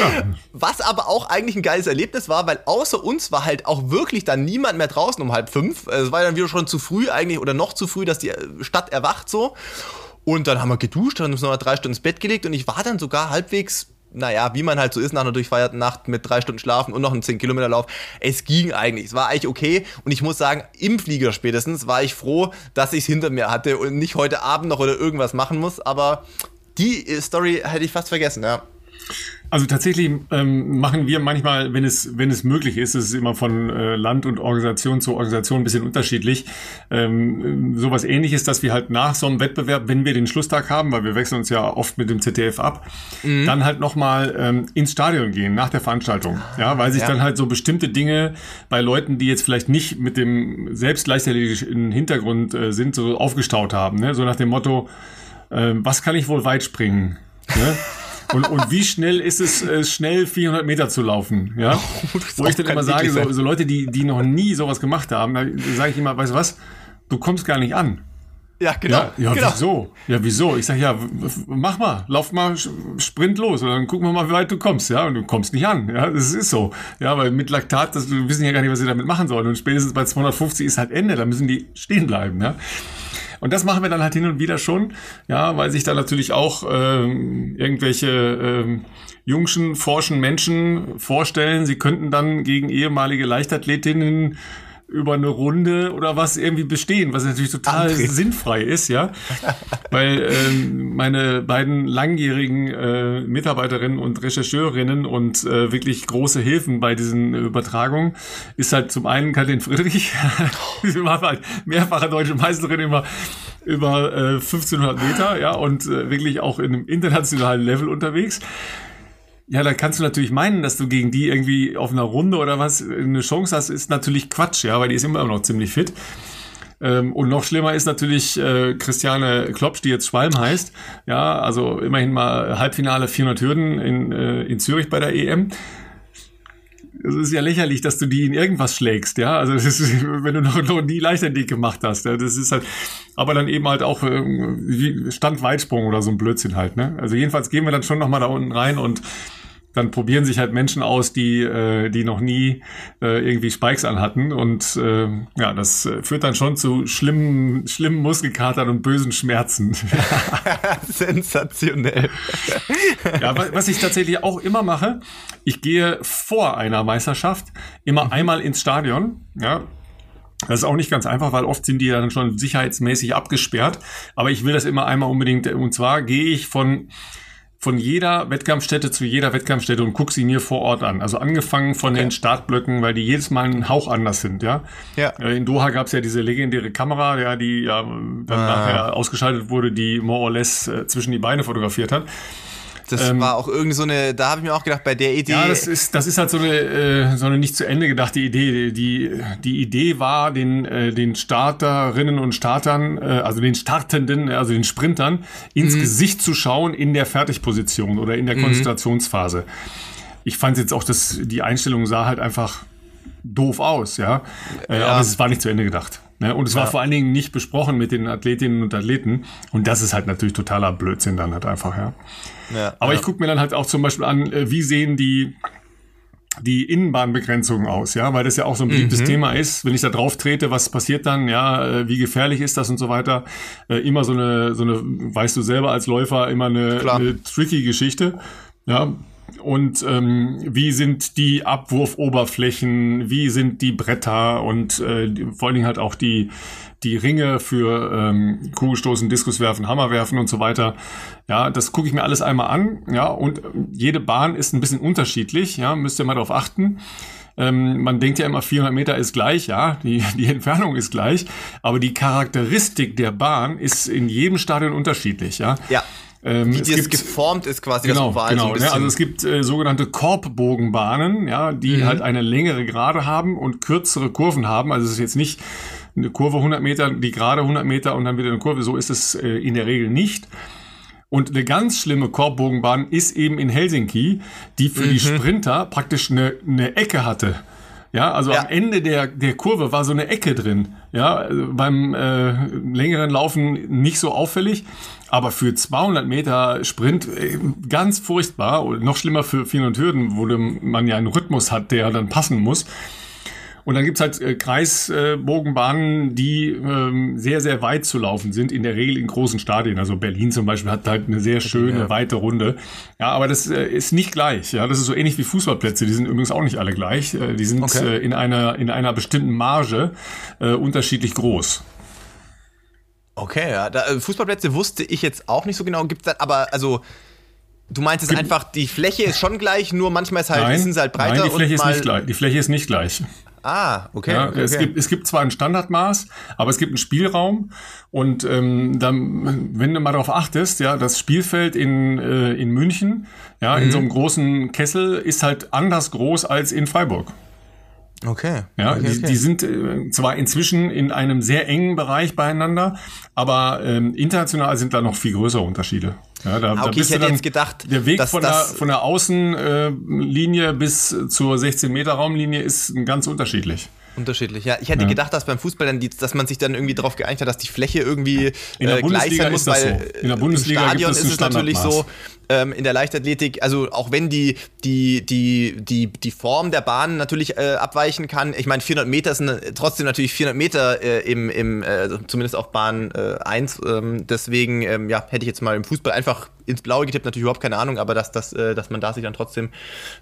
Ja. Was aber auch eigentlich ein geiles Erlebnis war, weil außer uns war halt auch wirklich dann niemand mehr draußen um halb fünf. Es war dann wieder schon zu früh eigentlich oder noch zu früh, dass die Stadt erwacht so. Und dann haben wir geduscht, und uns noch mal drei Stunden ins Bett gelegt und ich war dann sogar halbwegs naja, wie man halt so ist nach einer durchfeierten Nacht mit drei Stunden Schlafen und noch einem 10-Kilometer-Lauf. Es ging eigentlich. Es war eigentlich okay. Und ich muss sagen, im Flieger spätestens war ich froh, dass ich es hinter mir hatte und nicht heute Abend noch oder irgendwas machen muss. Aber die Story hätte ich fast vergessen, ja. Also tatsächlich ähm, machen wir manchmal, wenn es, wenn es möglich ist, es ist immer von äh, Land und Organisation zu Organisation ein bisschen unterschiedlich, ähm, sowas ähnliches, dass wir halt nach so einem Wettbewerb, wenn wir den Schlusstag haben, weil wir wechseln uns ja oft mit dem ZDF ab, mhm. dann halt nochmal ähm, ins Stadion gehen nach der Veranstaltung. Ja, weil sich ja. dann halt so bestimmte Dinge bei Leuten, die jetzt vielleicht nicht mit dem selbst gleichzeitig Hintergrund äh, sind, so aufgestaut haben. Ne? So nach dem Motto, äh, was kann ich wohl weit springen? Ne? Und, und wie schnell ist es, äh, schnell 400 Meter zu laufen? Ja? Oh, Wo ich dann immer sage, so, so, Leute, die, die noch nie sowas gemacht haben, da sage ich immer, weißt du was, du kommst gar nicht an. Ja, genau. Ja, ja genau. wieso? Ja, wieso? Ich sage, ja, mach mal, lauf mal, sprint los und dann gucken wir mal, wie weit du kommst, ja, und du kommst nicht an, ja, das ist so. Ja, weil mit Laktat, das, wir wissen ja gar nicht, was sie damit machen sollen und spätestens bei 250 ist halt Ende, da müssen die stehen bleiben, ja. Und das machen wir dann halt hin und wieder schon, ja, weil sich da natürlich auch ähm, irgendwelche ähm, jungschen, forschen Menschen vorstellen, sie könnten dann gegen ehemalige Leichtathletinnen über eine Runde oder was irgendwie bestehen, was natürlich total Antritt. sinnfrei ist, ja. Weil ähm, meine beiden langjährigen äh, Mitarbeiterinnen und Rechercheurinnen und äh, wirklich große Hilfen bei diesen Übertragungen ist halt zum einen Kathleen Friedrich, sie war halt mehrfache deutsche Meisterin über über äh, 1500 Meter, ja, und äh, wirklich auch in einem internationalen Level unterwegs. Ja, da kannst du natürlich meinen, dass du gegen die irgendwie auf einer Runde oder was eine Chance hast, ist natürlich Quatsch, ja, weil die ist immer noch ziemlich fit. Ähm, und noch schlimmer ist natürlich äh, Christiane Klopsch, die jetzt Schwalm heißt. Ja, also immerhin mal Halbfinale 400 Hürden in, äh, in Zürich bei der EM es ist ja lächerlich, dass du die in irgendwas schlägst, ja. Also ist, wenn du noch, noch nie Leichtathletik gemacht hast, ja, das ist halt, aber dann eben halt auch äh, Standweitsprung oder so ein Blödsinn halt, ne? Also jedenfalls gehen wir dann schon nochmal da unten rein und dann probieren sich halt Menschen aus, die, äh, die noch nie äh, irgendwie Spikes anhatten. Und äh, ja, das äh, führt dann schon zu schlimmen, schlimmen Muskelkatern und bösen Schmerzen. Sensationell. ja, was, was ich tatsächlich auch immer mache, ich gehe vor einer Meisterschaft immer mhm. einmal ins Stadion, ja, das ist auch nicht ganz einfach, weil oft sind die dann schon sicherheitsmäßig abgesperrt. Aber ich will das immer einmal unbedingt. Und zwar gehe ich von von jeder Wettkampfstätte zu jeder Wettkampfstätte und gucke sie mir vor Ort an. Also angefangen von okay. den Startblöcken, weil die jedes Mal einen Hauch anders sind, ja. ja. Äh, in Doha gab es ja diese legendäre Kamera, ja, die ja dann ah. nachher ausgeschaltet wurde, die more or less äh, zwischen die Beine fotografiert hat. Das ähm, war auch irgendwie so eine, da habe ich mir auch gedacht, bei der Idee. Ja, das ist, das ist halt so eine, äh, so eine nicht zu Ende gedachte Idee. Die, die Idee war, den, äh, den Starterinnen und Startern, äh, also den Startenden, also den Sprintern, ins mhm. Gesicht zu schauen in der Fertigposition oder in der mhm. Konzentrationsphase. Ich fand jetzt auch, dass die Einstellung sah halt einfach doof aus, ja. Äh, ja. Aber es war nicht zu Ende gedacht. Ne? Und es war vor allen Dingen nicht besprochen mit den Athletinnen und Athleten. Und das ist halt natürlich totaler Blödsinn dann halt einfach, ja. ja Aber ja. ich gucke mir dann halt auch zum Beispiel an, äh, wie sehen die die Innenbahnbegrenzungen aus, ja, weil das ja auch so ein beliebtes mhm. Thema ist. Wenn ich da drauf trete, was passiert dann? Ja, äh, wie gefährlich ist das und so weiter? Äh, immer so eine, so eine, weißt du selber als Läufer, immer eine, eine tricky Geschichte. Ja, und ähm, wie sind die Abwurfoberflächen, wie sind die Bretter und äh, vor allen Dingen halt auch die, die Ringe für ähm, Kugelstoßen, Diskuswerfen, Hammerwerfen und so weiter. Ja, das gucke ich mir alles einmal an. Ja, und jede Bahn ist ein bisschen unterschiedlich. Ja, müsst ihr mal darauf achten. Ähm, man denkt ja immer, 400 Meter ist gleich, ja, die, die Entfernung ist gleich, aber die Charakteristik der Bahn ist in jedem Stadion unterschiedlich, ja. Ja. Ähm, Wie das gibt, geformt ist quasi genau, das Oval genau, so ne? Also es gibt äh, sogenannte Korbbogenbahnen, ja, die mhm. halt eine längere Gerade haben und kürzere Kurven haben. Also es ist jetzt nicht eine Kurve 100 Meter, die gerade 100 Meter und dann wieder eine Kurve. So ist es äh, in der Regel nicht. Und eine ganz schlimme Korbbogenbahn ist eben in Helsinki, die für mhm. die Sprinter praktisch eine, eine Ecke hatte. Ja, also ja. am Ende der, der Kurve war so eine Ecke drin. Ja, beim äh, längeren Laufen nicht so auffällig, aber für 200 Meter Sprint äh, ganz furchtbar. Und noch schlimmer für 400 Hürden, wo man ja einen Rhythmus hat, der dann passen muss. Und dann gibt's halt äh, Kreisbogenbahnen, die ähm, sehr, sehr weit zu laufen sind, in der Regel in großen Stadien. Also Berlin zum Beispiel hat halt eine sehr schöne, ja. weite Runde. Ja, aber das äh, ist nicht gleich. Ja, das ist so ähnlich wie Fußballplätze. Die sind übrigens auch nicht alle gleich. Äh, die sind okay. äh, in einer, in einer bestimmten Marge äh, unterschiedlich groß. Okay, ja. Da, äh, Fußballplätze wusste ich jetzt auch nicht so genau. Gibt's da, aber also Du meinst es einfach, die Fläche ist schon gleich, nur manchmal ist halt, nein, sind sie halt breiter. Nein, die Fläche, ist nicht gleich. die Fläche ist nicht gleich. Ah, okay. Ja, okay, es, Gibt, es gibt zwar ein Standardmaß, aber es gibt einen Spielraum und ähm, dann, wenn du mal darauf achtest, ja, das Spielfeld in, äh, in München, ja, mhm. in so einem großen Kessel ist halt anders groß als in Freiburg. Okay. Ja, okay, die, okay. die sind äh, zwar inzwischen in einem sehr engen Bereich beieinander, aber ähm, international sind da noch viel größere Unterschiede. Ja, da, okay, da ich hätte jetzt gedacht, der Weg von, der, von der Außenlinie äh, bis zur 16 Meter Raumlinie ist ganz unterschiedlich. Unterschiedlich, ja. Ich hätte ja. gedacht, dass beim Fußball dann, die, dass man sich dann irgendwie darauf geeinigt hat, dass die Fläche irgendwie äh, gleich sein muss, weil so. in der Bundesliga im Stadion ist es natürlich so, ähm, in der Leichtathletik, also auch wenn die, die, die, die, die Form der Bahn natürlich äh, abweichen kann, ich meine 400 Meter sind trotzdem natürlich 400 Meter äh, im, im äh, zumindest auf Bahn äh, 1, ähm, deswegen ähm, ja, hätte ich jetzt mal im Fußball einfach ins Blaue getippt, natürlich überhaupt keine Ahnung, aber dass, dass, äh, dass man da sich dann trotzdem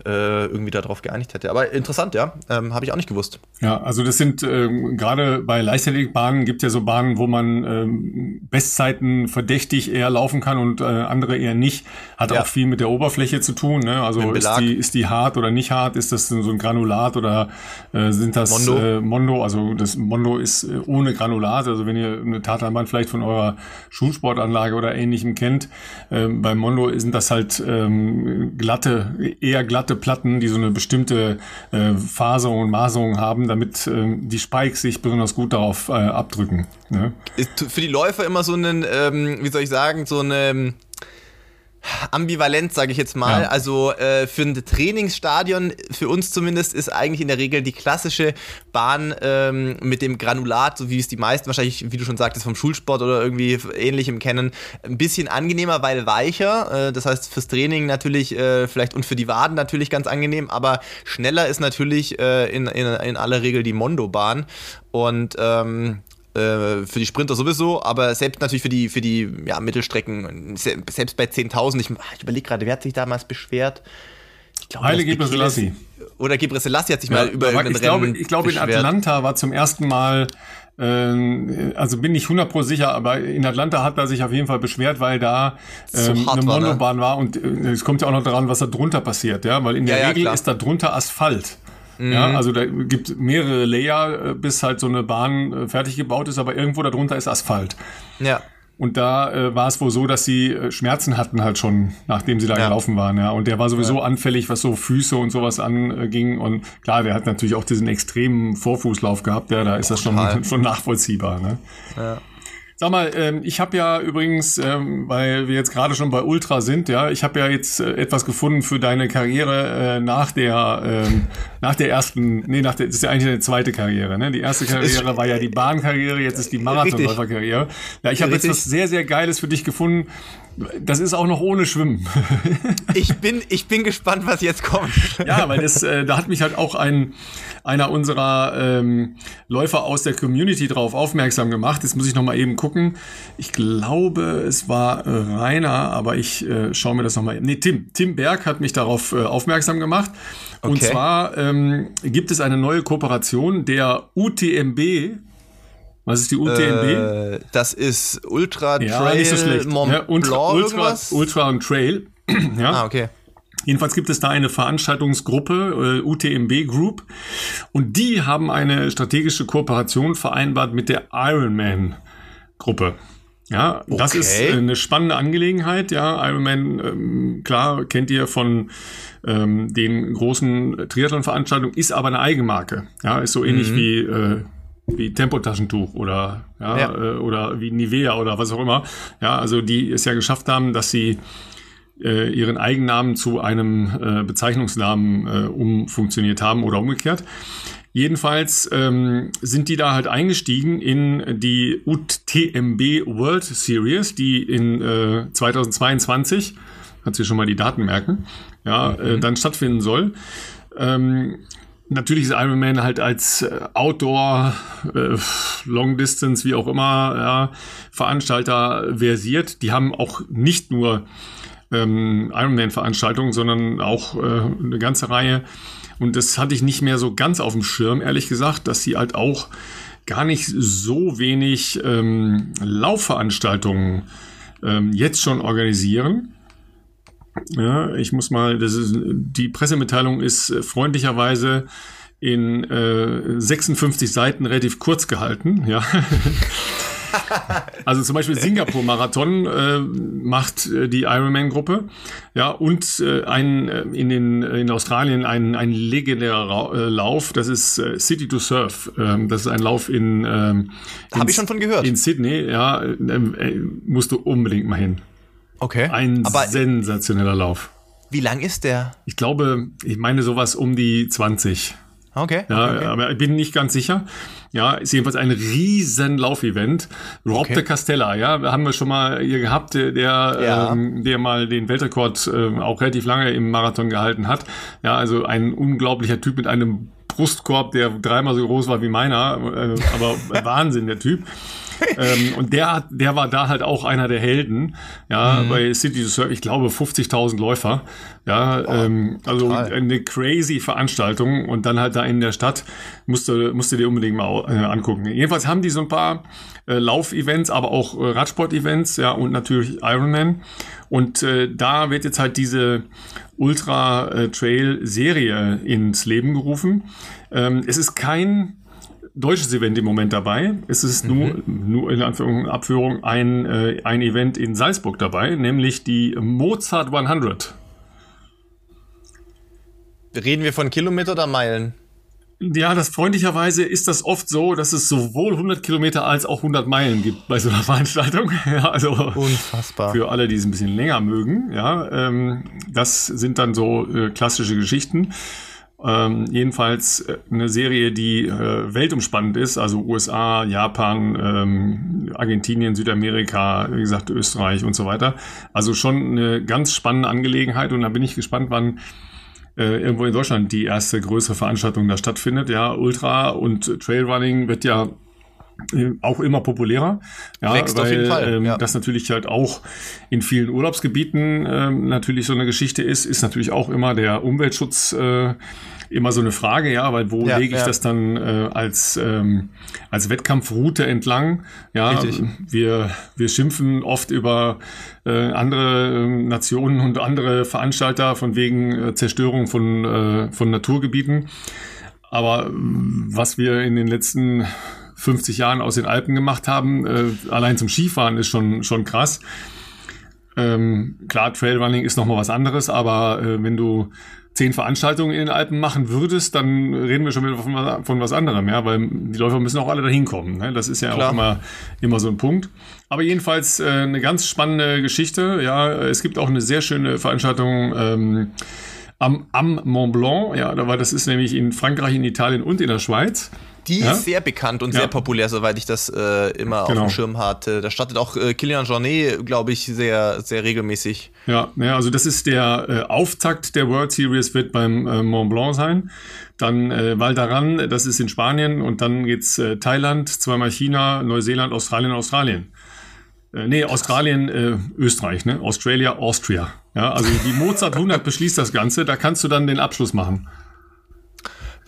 äh, irgendwie darauf geeinigt hätte. Aber interessant, ja, ähm, habe ich auch nicht gewusst. Ja, also das sind ähm, gerade bei Leichtathletikbahnen gibt es ja so Bahnen, wo man ähm, Bestzeiten verdächtig eher laufen kann und äh, andere eher nicht. Hat ja. auch viel mit der Oberfläche zu tun. Ne? Also ist die, ist die hart oder nicht hart? Ist das so ein Granulat oder äh, sind das Mondo? Äh, Mondo? Also das Mondo ist äh, ohne Granulat. Also wenn ihr eine Tatanbahn vielleicht von eurer Schulsportanlage oder ähnlichem kennt, äh, beim Mondo sind das halt ähm, glatte, eher glatte Platten, die so eine bestimmte äh, Faserung und Maserung haben, damit äh, die Spikes sich besonders gut darauf äh, abdrücken. Ne? Ist für die Läufer immer so ein, ähm, wie soll ich sagen, so eine ambivalent, sage ich jetzt mal. Ja. Also äh, für ein Trainingsstadion, für uns zumindest, ist eigentlich in der Regel die klassische Bahn ähm, mit dem Granulat, so wie es die meisten wahrscheinlich, wie du schon sagtest, vom Schulsport oder irgendwie ähnlichem kennen, ein bisschen angenehmer, weil weicher. Äh, das heißt fürs Training natürlich äh, vielleicht und für die Waden natürlich ganz angenehm, aber schneller ist natürlich äh, in, in, in aller Regel die Mondo-Bahn. Und ähm, äh, für die Sprinter sowieso, aber selbst natürlich für die, für die ja, Mittelstrecken, selbst bei 10.000, ich, ich überlege gerade, wer hat sich damals beschwert? Ich glaube, Bekele- Gebrselassie. Oder Gebre Selassie hat sich Ja, mal über irgendein ich glaube, Rennen ich glaube in beschwert. Atlanta war zum ersten Mal, ähm, also bin nicht 100 pro sicher, aber in Atlanta hat er sich auf jeden Fall beschwert, weil da ähm, eine war, ne? Monobahn war und äh, es kommt ja auch noch daran, was da drunter passiert, ja, weil in der Ja, Regel klar. Ist da drunter Asphalt. Ja, also da gibt mehrere Layer, äh, bis halt so eine Bahn äh, fertig gebaut ist, aber irgendwo darunter ist Asphalt. Ja. Und da äh, war es wohl so, dass sie äh, Schmerzen hatten halt schon, nachdem sie da Ja. gelaufen waren. Ja. Und der war sowieso anfällig, was so Füße und sowas anging. Und klar, der hat natürlich auch diesen extremen Vorfußlauf gehabt. Ja, da ist das schon, schon nachvollziehbar. Ne? Ja. Sag mal, ähm, ich habe ja übrigens, ähm, weil wir jetzt gerade schon bei Ultra sind, ja, ich habe ja jetzt äh, etwas gefunden für deine Karriere äh, nach der ähm, nach der ersten, nee, nach der, das ist ja eigentlich eine zweite Karriere, ne? Die erste Karriere war ja die Bahnkarriere, jetzt ist die Marathonläuferkarriere. Ja, ich habe jetzt was sehr sehr Geiles für dich gefunden. Das ist auch noch ohne Schwimmen. Ich bin, ich bin gespannt, was jetzt kommt. Ja, weil das, äh, da hat mich halt auch ein einer unserer ähm, Läufer aus der Community drauf aufmerksam gemacht. Jetzt muss ich noch mal eben gucken. Ich glaube, es war äh, Rainer, aber ich äh, schaue mir das noch mal. Nee, Tim. Tim Berg hat mich darauf äh, aufmerksam gemacht. Und Okay. zwar ähm, gibt es eine neue Kooperation der UTMB. Was ist die UTMB? Äh, das ist Ultra Trail ja, nicht so schlecht. Mont ja, Ultra, Blanc Ultra, irgendwas? Ultra und Trail. ja. ah, okay. Jedenfalls gibt es da eine Veranstaltungsgruppe, äh, UTMB Group, und die haben eine strategische Kooperation vereinbart mit der Ironman Gruppe. Ja, das Okay. ist äh, eine spannende Angelegenheit. Ja, Ironman, ähm, klar, kennt ihr von ähm, den großen Triathlon-Veranstaltungen, ist aber eine Eigenmarke. Ja, ist so ähnlich wie äh, wie Tempotaschentuch oder ja, Ja. Äh, oder wie Nivea oder was auch immer. Ja, also die es ja geschafft haben, dass sie äh, ihren Eigennamen zu einem äh, Bezeichnungsnamen äh, umfunktioniert haben oder umgekehrt. Jedenfalls ähm, sind die da halt eingestiegen in die UTMB World Series, die in äh, 2022, kannst du dir schon mal die Daten merken, ja, äh, dann stattfinden soll. Ähm, natürlich ist Ironman halt als äh, Outdoor, äh, Long Distance, wie auch immer, ja, Veranstalter versiert. Die haben auch nicht nur ähm, Ironman-Veranstaltungen, sondern auch äh, eine ganze Reihe. Und das hatte ich nicht mehr so ganz auf dem Schirm, ehrlich gesagt, dass sie halt auch gar nicht so wenig ähm, Laufveranstaltungen ähm, jetzt schon organisieren. Ja, ich muss mal, das ist, die Pressemitteilung ist äh, freundlicherweise in äh, 56 Seiten relativ kurz gehalten, ja. Also zum Beispiel Singapur-Marathon äh, macht äh, die Ironman-Gruppe, ja, und äh, ein, äh, in, den, in Australien ein, ein legendärer Ra äh, Lauf, das ist City to Surf. Ähm, das ist ein Lauf in, ähm, in- ich schon von gehört. In Sydney, ja, musst du unbedingt mal hin. Okay. Ein Aber sensationeller Lauf. wie lang ist der? Ich glaube, ich meine sowas um die 20. Okay. Ja, okay, okay. aber ich bin nicht ganz sicher. Ja, ist jedenfalls ein riesen Laufevent. Rob Okay. de Castella, ja, haben wir schon mal hier gehabt, der, der, Ja. ähm, der mal den Weltrekord ähm, auch relativ lange im Marathon gehalten hat. Ja, also ein unglaublicher Typ mit einem Brustkorb, der dreimal so groß war wie meiner, äh, aber Wahnsinn, der Typ. Ähm, und der hat, der war da halt auch einer der Helden, ja, bei City to Surf, ich glaube 50.000 Läufer, ja, ähm, also total. eine crazy Veranstaltung und dann halt da in der Stadt musste musste dir unbedingt mal äh, angucken. Jedenfalls haben die so ein paar äh, Laufevents, aber auch äh, Radsport-Events, ja und natürlich Ironman und äh, da wird jetzt halt diese Ultra äh, Trail Serie ins Leben gerufen. Ähm, es ist kein deutsches Event im Moment dabei. Es ist nur, nur in Anführung, Abführung ein, äh, ein Event in Salzburg dabei, nämlich die Mozart 100. Reden wir von Kilometer oder Meilen? Ja, das freundlicherweise ist das oft so, dass es sowohl 100 Kilometer als auch 100 Meilen gibt bei so einer Veranstaltung. Ja, also Unfassbar. für alle, die es ein bisschen länger mögen. Ja, ähm, das sind dann so äh, klassische Geschichten. Ähm, jedenfalls äh, eine Serie, die äh, weltumspannend ist, also USA, Japan, ähm, Argentinien, Südamerika, wie gesagt Österreich und so weiter. Also schon eine ganz spannende Angelegenheit und da bin ich gespannt, wann äh, irgendwo in Deutschland die erste größere Veranstaltung da stattfindet. Ja, Ultra und Trailrunning wird ja auch immer populärer. Ja, Wächst weil auf jeden Fall, ähm, ja. das natürlich halt auch in vielen Urlaubsgebieten ähm, natürlich so eine Geschichte ist, ist natürlich auch immer der Umweltschutz äh, immer so eine Frage, ja, weil wo Ja, lege ich ja. das dann äh, als ähm, als Wettkampfroute entlang? Ja, Richtig. wir wir schimpfen oft über äh, andere ähm, Nationen und andere Veranstalter von wegen äh, Zerstörung von äh, von Naturgebieten. Aber was wir in den letzten 50 Jahren aus den Alpen gemacht haben, äh, allein zum Skifahren ist schon, schon krass. Ähm, klar, Trailrunning ist nochmal was anderes, aber äh, wenn du zehn Veranstaltungen in den Alpen machen würdest, dann reden wir schon wieder von, was- von was anderem, ja, weil die Läufer müssen auch alle dahin kommen. Ne? Das ist ja Klar. auch immer, immer so ein Punkt. Aber jedenfalls äh, eine ganz spannende Geschichte. Ja, es gibt auch eine sehr schöne Veranstaltung ähm, am, am Mont Blanc. Ja, da war das ist nämlich in Frankreich, in Italien und in der Schweiz. Die Ja? ist sehr bekannt und Ja. sehr populär, soweit ich das äh, immer auf Genau. dem Schirm hatte. Da startet auch äh, Kilian Jornet, glaube ich, sehr, sehr regelmäßig. Ja, ja, also das ist der äh, Auftakt der World Series wird beim äh, Mont Blanc sein. Dann äh, Val d'Aran, das ist in Spanien und dann geht's äh, Thailand, zweimal China, Neuseeland, Australien, Australien. Äh, nee, Australien, äh, Österreich, ne? Australia, Austria. Ja, also die Mozart 100 beschließt das Ganze, da kannst du dann den Abschluss machen.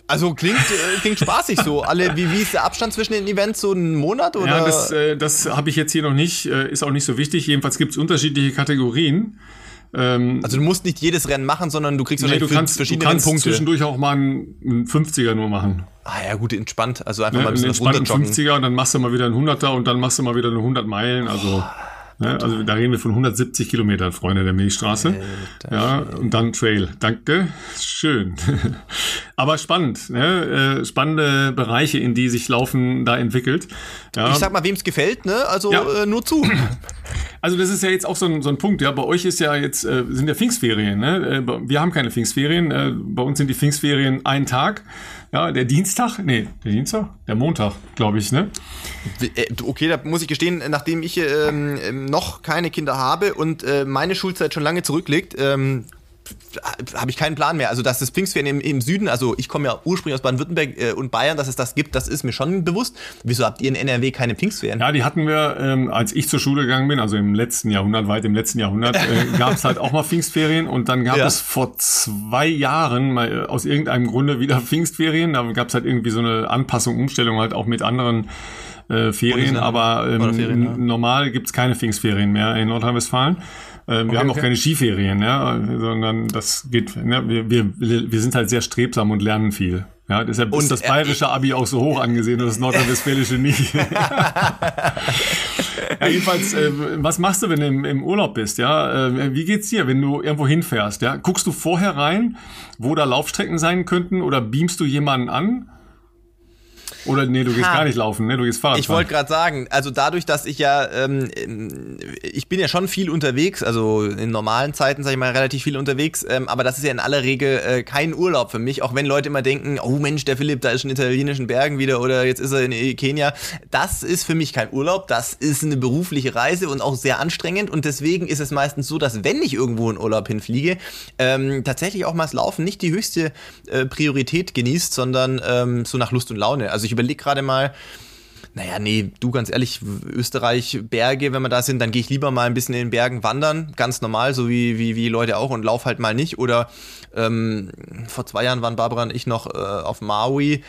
Also klingt, äh, klingt spaßig so. Alle, wie, wie ist der Abstand zwischen den Events? So einen Monat oder? Ja, das, äh, das habe ich jetzt hier noch nicht, äh, ist auch nicht so wichtig. Jedenfalls gibt's unterschiedliche Kategorien. Ähm, also du musst nicht jedes Rennen machen, sondern du kriegst nee, du kannst, du verschiedene kannst Punkte. zwischendurch auch mal einen, einen 50er nur machen. Ah ja, gut, entspannt. Also einfach Ne, mal ein einen bisschen entspannten runterjoggen. 50er und dann machst du mal wieder einen 100er und dann machst du mal wieder eine 100 Meilen. Also, ne, also da reden wir von 170 Kilometern, Freunde der Milchstraße. Ja, und dann Trail. Danke. Schön. Aber spannend. Ne? Äh, spannende Bereiche, in die sich Laufen da entwickelt. Ja. Ich sag mal, wem es gefällt, ne? Also Ja. äh, nur zu. Also das ist ja jetzt auch so ein, so ein Punkt. Ja, bei euch ist ja jetzt äh, sind ja Pfingstferien. Ne? Äh, wir haben keine Pfingstferien. Äh, bei uns sind die Pfingstferien ein Tag. Ja, der Dienstag. Nee, der Dienstag, der Montag, glaube ich. Ne? Äh, Okay, da muss ich gestehen, nachdem ich ähm, noch keine Kinder habe und äh, meine Schulzeit schon lange zurückliegt, ähm, habe ich keinen Plan mehr. Also, dass das Pfingstferien im, im Süden, also ich komme ja ursprünglich aus Baden-Württemberg äh, und Bayern, dass es das gibt, das ist mir schon bewusst. Wieso habt ihr in NRW keine Pfingstferien? Ja, die hatten wir, ähm, als ich zur Schule gegangen bin, also im letzten Jahrhundert, weit im letzten Jahrhundert, äh, gab es halt auch mal Pfingstferien und dann gab Ja. es vor zwei Jahren mal äh, aus irgendeinem Grunde wieder Pfingstferien. Da gab es halt irgendwie so eine Anpassung, Umstellung halt auch mit anderen äh, Ferien, aber ähm, Ferien, ja. normal gibt's keine Pfingstferien mehr in Nordrhein-Westfalen. Ähm, wir haben auch okay. keine Skiferien, ja, sondern das geht, ne, wir, wir, wir sind halt sehr strebsam und lernen viel. Ja, deshalb Und, ist das äh, bayerische Abi auch so hoch angesehen und das nordrhein-westfälische nicht. Ja, jedenfalls, äh, was machst du, wenn du im, im Urlaub bist? Ja, äh, wie geht's dir, wenn du irgendwo hinfährst? Ja, guckst du vorher rein, wo da Laufstrecken sein könnten, oder beamst du jemanden an? Oder nee, du gehst Ha. gar nicht laufen, ne? Du gehst Fahrrad Ich wollte gerade sagen, also dadurch, dass ich ja, ähm, ähm, ich bin ja schon viel unterwegs, also in normalen Zeiten, sage ich mal, relativ viel unterwegs, ähm, aber das ist ja in aller Regel äh, kein Urlaub für mich, auch wenn Leute immer denken, oh Mensch, der Philipp, da ist in italienischen Bergen wieder oder jetzt ist er in Kenia. Das ist für mich kein Urlaub, das ist eine berufliche Reise und auch sehr anstrengend und deswegen ist es meistens so, dass wenn ich irgendwo in Urlaub hinfliege, ähm, tatsächlich auch mal das Laufen nicht die höchste äh, Priorität genießt, sondern ähm, so nach Lust und Laune. Also ich überlege gerade mal, naja, nee, du ganz ehrlich, Österreich, Berge, wenn wir da sind, dann gehe ich lieber mal ein bisschen in den Bergen wandern, ganz normal, so wie, wie, wie Leute auch und lauf halt mal nicht. Oder ähm, vor zwei Jahren waren Barbara und ich noch äh, auf Maui.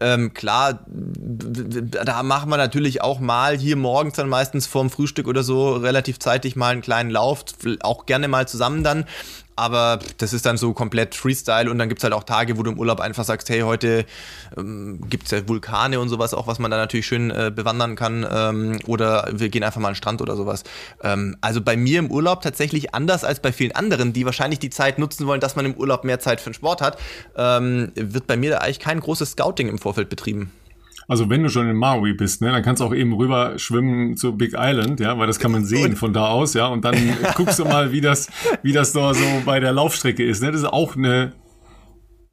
Ähm, klar, da machen wir natürlich auch mal hier morgens dann meistens vorm Frühstück oder so relativ zeitig mal einen kleinen Lauf, auch gerne mal zusammen dann. Aber das ist dann so komplett Freestyle und dann gibt's halt auch Tage, wo du im Urlaub einfach sagst, hey, heute ähm, gibt's ja Vulkane und sowas auch, was man da natürlich schön äh, bewandern kann. Ähm, oder wir gehen einfach mal an den Strand oder sowas. Ähm, also bei mir im Urlaub tatsächlich anders als bei vielen anderen, die wahrscheinlich die Zeit nutzen wollen, dass man im Urlaub mehr Zeit für den Sport hat, ähm, wird bei mir da eigentlich kein großes Scouting im Vorfeld betrieben. Also wenn du schon in Maui bist, ne, dann kannst du auch eben rüber schwimmen zu Big Island, ja, weil das kann man sehen von da aus, ja, und dann guckst du mal, wie das, wie das da so bei der Laufstrecke ist, ne, das ist auch eine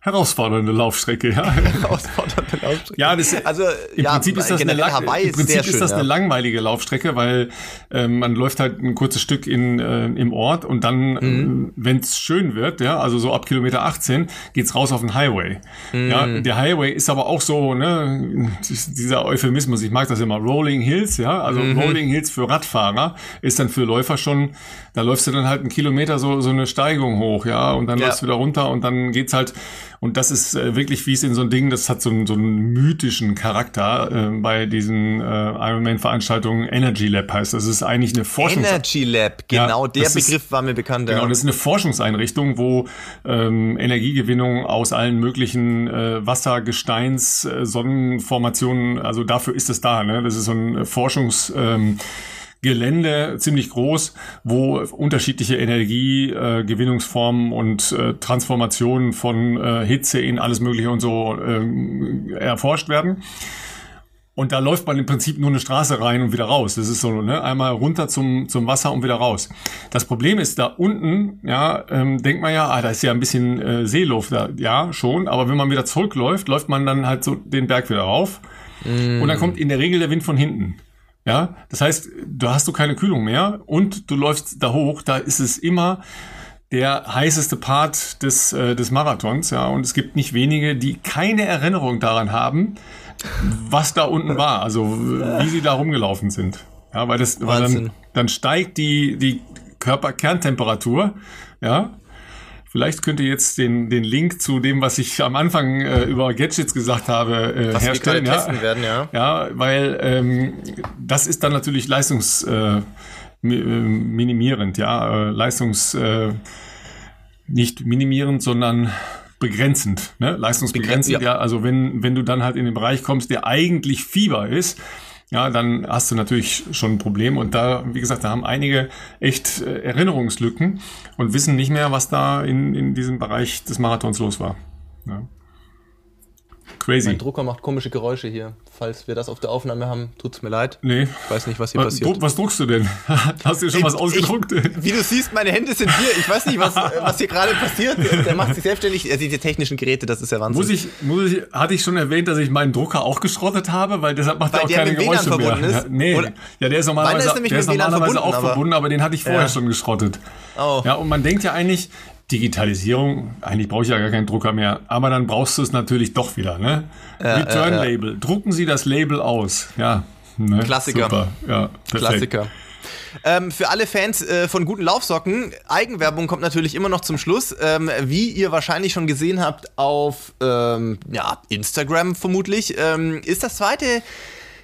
herausfordernde Laufstrecke, ja. Herausfordernde Laufstrecke. Ja, das, also, im ja, Prinzip ist das, eine, im Prinzip ist schön, das ja. eine langweilige Laufstrecke, weil ähm, man läuft halt ein kurzes Stück in, äh, im Ort und dann, mhm. äh, wenn es schön wird, ja, also so ab Kilometer 18, geht's raus auf den Highway. Mhm. Ja, der Highway ist aber auch so, ne, dieser Euphemismus, ich mag das immer, Rolling Hills, ja, also mhm. Rolling Hills für Radfahrer ist dann für Läufer schon, da läufst du dann halt einen Kilometer so, so eine Steigung hoch, ja, und dann ja. läufst du wieder runter und dann geht's halt und das ist äh, wirklich, wie es in so ein Ding, das hat so, einen, so einen mythischen Charakter äh, bei diesen äh, Ironman-Veranstaltungen. Energy Lab heißt das. ist eigentlich eine Forschung. Energy Lab, genau, ja, der Begriff ist, war mir bekannt. Genau, das ist eine Forschungseinrichtung, wo ähm, Energiegewinnung aus allen möglichen äh, Wasser, Gesteins, äh, Sonnenformationen, also dafür ist es da. Ne? Das ist so ein Forschungs... Ähm, Gelände ziemlich groß, wo unterschiedliche Energiegewinnungsformen äh, und äh, Transformationen von äh, Hitze in alles Mögliche und so äh, erforscht werden. Und da läuft man im Prinzip nur eine Straße rein und wieder raus. Das ist so, ne? Einmal runter zum, zum Wasser und wieder raus. Das Problem ist, da unten, ja, ähm, denkt man ja, ah, da ist ja ein bisschen äh, Seeluft da. Ja, schon. Aber wenn man wieder zurückläuft, läuft man dann halt so den Berg wieder rauf. Mm. Und dann kommt in der Regel der Wind von hinten. Ja, das heißt, du hast du keine Kühlung mehr und du läufst da hoch, da ist es immer der heißeste Part des, äh, des Marathons, ja, und es gibt nicht wenige, die keine Erinnerung daran haben, was da unten war, also wie sie da rumgelaufen sind. Ja, weil das, weil dann, dann steigt die, die Körperkerntemperatur, ja, Vielleicht könnt ihr jetzt den, den Link zu dem, was ich am Anfang äh, über Gadgets gesagt habe, äh, was herstellen. Wir ja. testen werden, ja. Ja, weil ähm, das ist dann natürlich leistungs äh, minimierend, ja, äh, Leistungs äh, nicht minimierend, sondern begrenzend, ne? Leistungsbegrenzend, ja. ja. Also wenn, wenn du dann halt in den Bereich kommst, der eigentlich Fieber ist, ja, dann hast du natürlich schon ein Problem. Und da, wie gesagt, da haben einige echt äh, Erinnerungslücken und wissen nicht mehr, was da in, in diesem Bereich des Marathons los war. Ja. Crazy. Mein Drucker macht komische Geräusche hier. Falls wir das auf der Aufnahme haben, tut's mir leid. Nee. Ich weiß nicht, was hier was, passiert. Was druckst du denn? Hast du schon ich, was ausgedruckt? Ich, wie du siehst, meine Hände sind hier. Ich weiß nicht, was, was hier gerade passiert. Der macht sich selbstständig. Also diese technischen Geräte, das ist ja Wahnsinn. Muss ich, muss ich, hatte ich schon erwähnt, dass ich meinen Drucker auch geschrottet habe? Weil deshalb macht Weil er auch keine Geräusche mehr. Ist? Ja, nee. Oder? Ja, der ist normalerweise, ist der ist normalerweise auch verbunden, aber den hatte ich vorher ja. schon geschrottet. Oh. Ja, und man denkt ja eigentlich, Digitalisierung, eigentlich brauche ich ja gar keinen Drucker mehr, aber dann brauchst du es natürlich doch wieder, ne? Ja, Return ja, ja. Label. Drucken Sie das Label aus. Ja. Ne? Klassiker. Super. Ja, Klassiker. Ähm, für alle Fans äh, von guten Laufsocken, Eigenwerbung kommt natürlich immer noch zum Schluss. Ähm, wie ihr wahrscheinlich schon gesehen habt auf ähm, ja, Instagram vermutlich, ähm, ist das zweite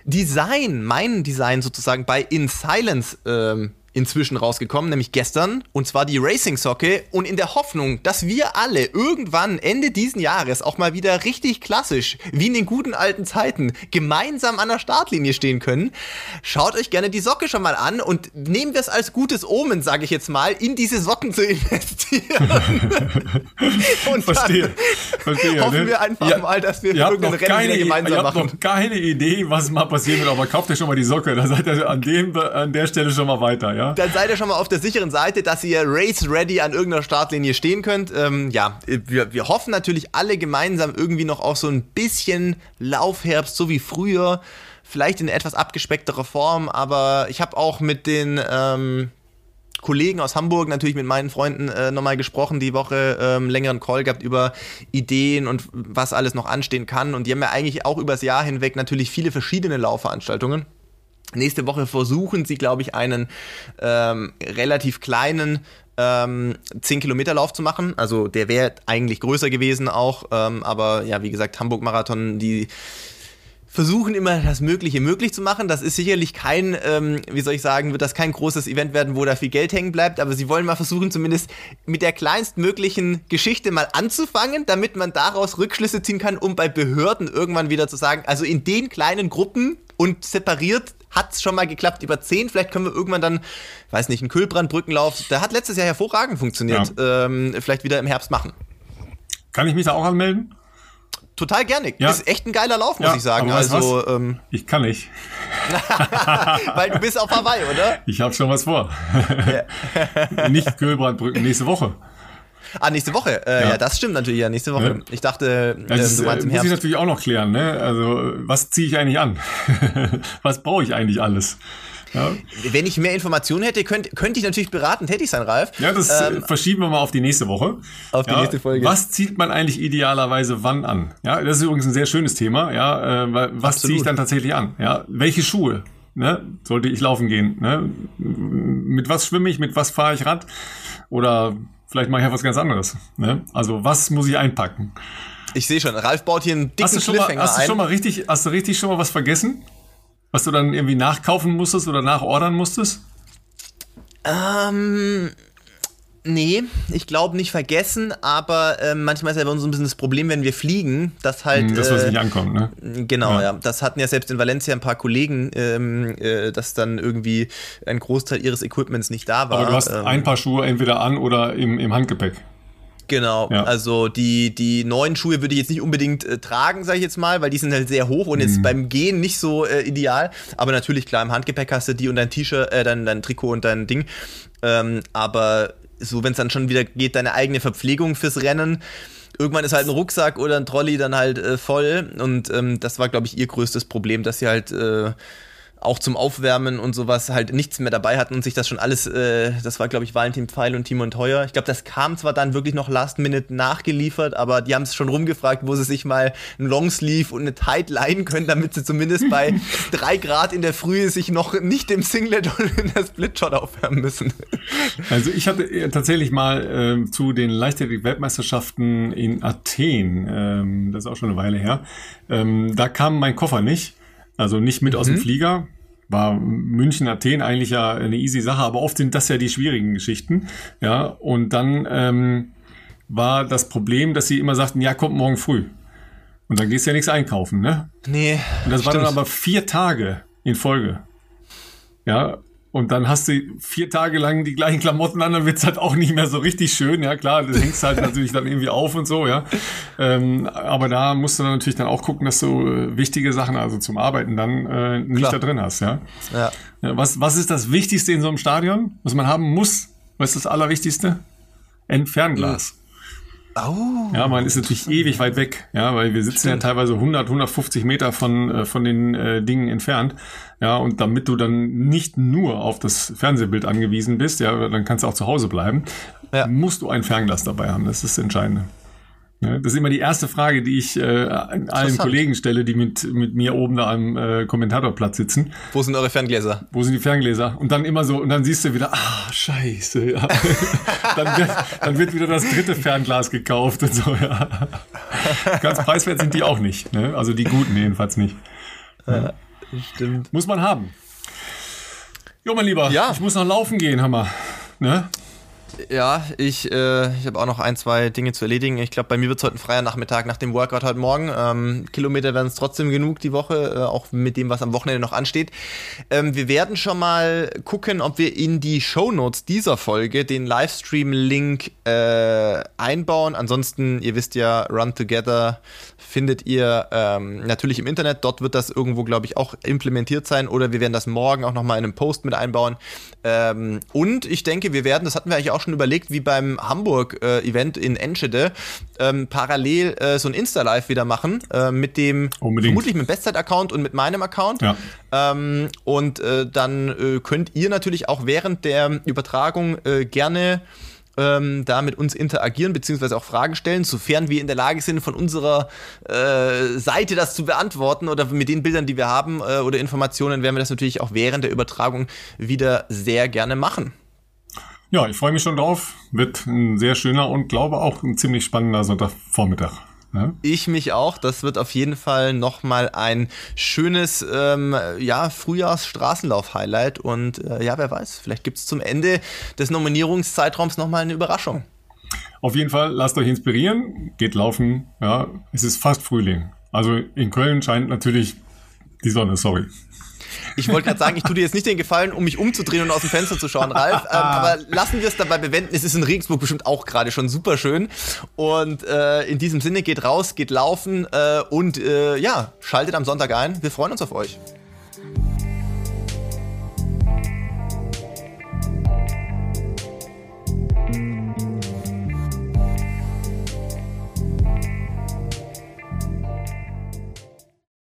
Design, mein Design sozusagen bei In Silence ähm, inzwischen rausgekommen, nämlich gestern, und zwar die Racing Socke. Und in der Hoffnung, dass wir alle irgendwann Ende diesen Jahres auch mal wieder richtig klassisch, wie in den guten alten Zeiten, gemeinsam an der Startlinie stehen können, schaut euch gerne die Socke schon mal an und nehmen wir es als gutes Omen, sage ich jetzt mal, in diese Socken zu investieren. und Verstehe. Verstehe, hoffen ne? wir einfach ja, mal, dass wir irgendein Rennen keine, gemeinsam ihr machen. Noch keine Idee, was mal passieren wird, aber kauft euch schon mal die Socke, dann seid ihr an, dem, an der Stelle schon mal weiter, ja ja. Dann seid ihr schon mal auf der sicheren Seite, dass ihr race ready an irgendeiner Startlinie stehen könnt. Ähm, ja, wir, wir hoffen natürlich alle gemeinsam irgendwie noch auf so ein bisschen Laufherbst, so wie früher. Vielleicht in etwas abgespeckterer Form, aber ich habe auch mit den ähm, Kollegen aus Hamburg, natürlich mit meinen Freunden äh, nochmal gesprochen, die Woche ähm, längeren Call gehabt über Ideen und was alles noch anstehen kann. Und die haben ja eigentlich auch übers Jahr hinweg natürlich viele verschiedene Laufveranstaltungen. Nächste Woche versuchen sie, glaube ich, einen ähm, relativ kleinen ähm, 10 Kilometer Lauf zu machen. Also der wäre eigentlich größer gewesen auch, ähm, aber ja, wie gesagt, Hamburg-Marathon, die versuchen immer das Mögliche möglich zu machen. Das ist sicherlich kein, ähm, wie soll ich sagen, wird das kein großes Event werden, wo da viel Geld hängen bleibt, aber sie wollen mal versuchen, zumindest mit der kleinstmöglichen Geschichte mal anzufangen, damit man daraus Rückschlüsse ziehen kann, um bei Behörden irgendwann wieder zu sagen, also in den kleinen Gruppen und separiert hat es schon mal geklappt über 10. Vielleicht können wir irgendwann dann, weiß nicht, einen Kühlbrandbrückenlauf, der hat letztes Jahr hervorragend funktioniert, ja. ähm, vielleicht wieder im Herbst machen. Kann ich mich da auch anmelden? Total gerne. Ja. Ist echt ein geiler Lauf, muss ja, ich sagen. Also, ähm, ich kann nicht. Weil du bist auf Hawaii, oder? Ich habe schon was vor. nicht Kühlbrandbrücken nächste Woche. Ah, nächste Woche. Äh, ja. ja. das stimmt natürlich, ja, nächste Woche. Ich dachte, äh, das du meinst im Herbst. Muss ich natürlich auch noch klären, ne? Also, was ziehe ich eigentlich an? was brauche ich eigentlich alles? Ja. Wenn ich mehr Informationen hätte, könnte könnt ich natürlich beraten, hätte ich sein, Ralf. Ja, das äh, ähm, verschieben wir mal auf die nächste Woche. Auf die ja, nächste Folge. Was zieht man eigentlich idealerweise wann an? Ja, das ist übrigens ein sehr schönes Thema. Ja, äh, was ziehe ich dann tatsächlich an? Ja, welche Schuhe? Ne? Sollte ich laufen gehen? Ne? Mit was schwimme ich? Mit was fahre ich Rad? Oder vielleicht mache ich ja was ganz anderes. Ne? Also was muss ich einpacken? Ich sehe schon, Ralf baut hier einen dicken hast du schon Cliffhanger mal, hast du schon mal richtig, Hast du richtig schon mal was vergessen? Was du dann irgendwie nachkaufen musstest oder nachordern musstest? Ähm, nee, ich glaube nicht vergessen, aber äh, manchmal ist ja bei uns so ein bisschen das Problem, wenn wir fliegen, dass halt. Hm, das, was äh, nicht ankommt, ne? Genau, ja. ja. Das hatten ja selbst in Valencia ein paar Kollegen, ähm, äh, dass dann irgendwie ein Großteil ihres Equipments nicht da war. Aber du hast ähm, ein paar Schuhe entweder an oder im, im Handgepäck. Genau, ja. also die, die neuen Schuhe würde ich jetzt nicht unbedingt äh, tragen, sage ich jetzt mal, weil die sind halt sehr hoch und jetzt mhm. beim Gehen nicht so äh, ideal. Aber natürlich, klar, im Handgepäck hast du die und dein T-Shirt, äh, dein, dein Trikot und dein Ding. Ähm, aber so, wenn es dann schon wieder geht, deine eigene Verpflegung fürs Rennen. Irgendwann ist halt ein Rucksack oder ein Trolley dann halt äh, voll. Und ähm, das war, glaube ich, ihr größtes Problem, dass sie halt äh, auch zum Aufwärmen und sowas halt nichts mehr dabei hatten und sich das schon alles, äh, das war glaube ich Valentin Pfeil und Timon Teuer. Ich glaube, das kam zwar dann wirklich noch Last Minute nachgeliefert, aber die haben es schon rumgefragt, wo sie sich mal ein Longsleeve und eine Tight leihen können, damit sie zumindest bei drei Grad in der Früh sich noch nicht im Singlet und in der Splitshot aufwärmen müssen. Also ich hatte äh, tatsächlich mal äh, zu den Leichtathletik-Weltmeisterschaften in Athen, ähm, das ist auch schon eine Weile her, ähm, da kam mein Koffer nicht. Also nicht mit mhm. aus dem mhm. Flieger. War München, Athen eigentlich ja eine easy Sache, aber oft sind das ja die schwierigen Geschichten. Ja, und dann ähm, war das Problem, dass sie immer sagten, ja, kommt morgen früh. Und dann gehst du ja nichts einkaufen, ne? Nee. Und das stimmt. waren dann aber vier Tage in Folge. Ja, und dann hast du vier Tage lang die gleichen Klamotten an, dann wird's halt auch nicht mehr so richtig schön. Ja, klar, du hängst halt natürlich dann irgendwie auf und so, ja. Ähm, aber da musst du dann natürlich dann auch gucken, dass du äh, wichtige Sachen, also zum Arbeiten, dann äh, nicht klar. da drin hast, ja. ja. ja. Was, was ist das Wichtigste in so einem Stadion, was man haben muss? Was ist das Allerwichtigste? Ein Fernglas. Oh. Ja, man ist natürlich ewig weit weg, ja, weil wir sitzen Stimmt. ja teilweise 100, 150 Meter von, äh, von den äh, Dingen entfernt. Ja, und damit du dann nicht nur auf das Fernsehbild angewiesen bist, ja, dann kannst du auch zu Hause bleiben, ja. musst du ein Fernglas dabei haben. Das ist das Entscheidende. Ja, das ist immer die erste Frage, die ich äh, allen Kollegen stelle, die mit, mit mir oben da am äh, Kommentatorplatz sitzen. Wo sind eure Ferngläser? Wo sind die Ferngläser? Und dann immer so, und dann siehst du wieder, ah, scheiße, ja. dann, wird, dann wird wieder das dritte Fernglas gekauft und so, ja. Ganz preiswert sind die auch nicht, ne? Also die guten jedenfalls nicht. Ja, stimmt. Muss man haben. Jo, mein Lieber, ja. ich muss noch laufen gehen, Hammer. Ne? Ja, ich, äh, ich habe auch noch ein, zwei Dinge zu erledigen. Ich glaube, bei mir wird es heute ein freier Nachmittag nach dem Workout heute Morgen. Ähm, Kilometer werden es trotzdem genug die Woche, äh, auch mit dem, was am Wochenende noch ansteht. Ähm, wir werden schon mal gucken, ob wir in die Show Notes dieser Folge den Livestream-Link äh, einbauen. Ansonsten, ihr wisst ja, Run Together findet ihr ähm, natürlich im Internet. Dort wird das irgendwo, glaube ich, auch implementiert sein. Oder wir werden das morgen auch nochmal in einem Post mit einbauen. Ähm, und ich denke, wir werden, das hatten wir eigentlich auch schon überlegt, wie beim Hamburg-Event äh, in Enschede, ähm, parallel äh, so ein Insta-Live wieder machen. Äh, mit dem, Unbedingt. vermutlich mit dem Bestzeit-Account und mit meinem Account. Ja. Ähm, und äh, dann äh, könnt ihr natürlich auch während der Übertragung äh, gerne ähm, da mit uns interagieren, beziehungsweise auch Fragen stellen, sofern wir in der Lage sind, von unserer äh, Seite das zu beantworten oder mit den Bildern, die wir haben äh, oder Informationen, werden wir das natürlich auch während der Übertragung wieder sehr gerne machen. Ja, ich freue mich schon drauf. Wird ein sehr schöner und glaube auch ein ziemlich spannender Sonntagvormittag. Ja? Ich mich auch. Das wird auf jeden Fall nochmal ein schönes ähm, ja, Frühjahrs-Straßenlauf-Highlight. Und äh, ja, wer weiß, vielleicht gibt es zum Ende des Nominierungszeitraums nochmal eine Überraschung. Auf jeden Fall, lasst euch inspirieren, geht laufen. Ja, es ist fast Frühling. Also in Köln scheint natürlich die Sonne, sorry. Ich wollte gerade sagen, ich tue dir jetzt nicht den Gefallen, um mich umzudrehen und aus dem Fenster zu schauen, Ralf. Ähm, aber lassen wir es dabei bewenden. Es ist in Regensburg bestimmt auch gerade schon super schön. Und äh, in diesem Sinne geht raus, geht laufen äh, und äh, ja, schaltet am Sonntag ein. Wir freuen uns auf euch.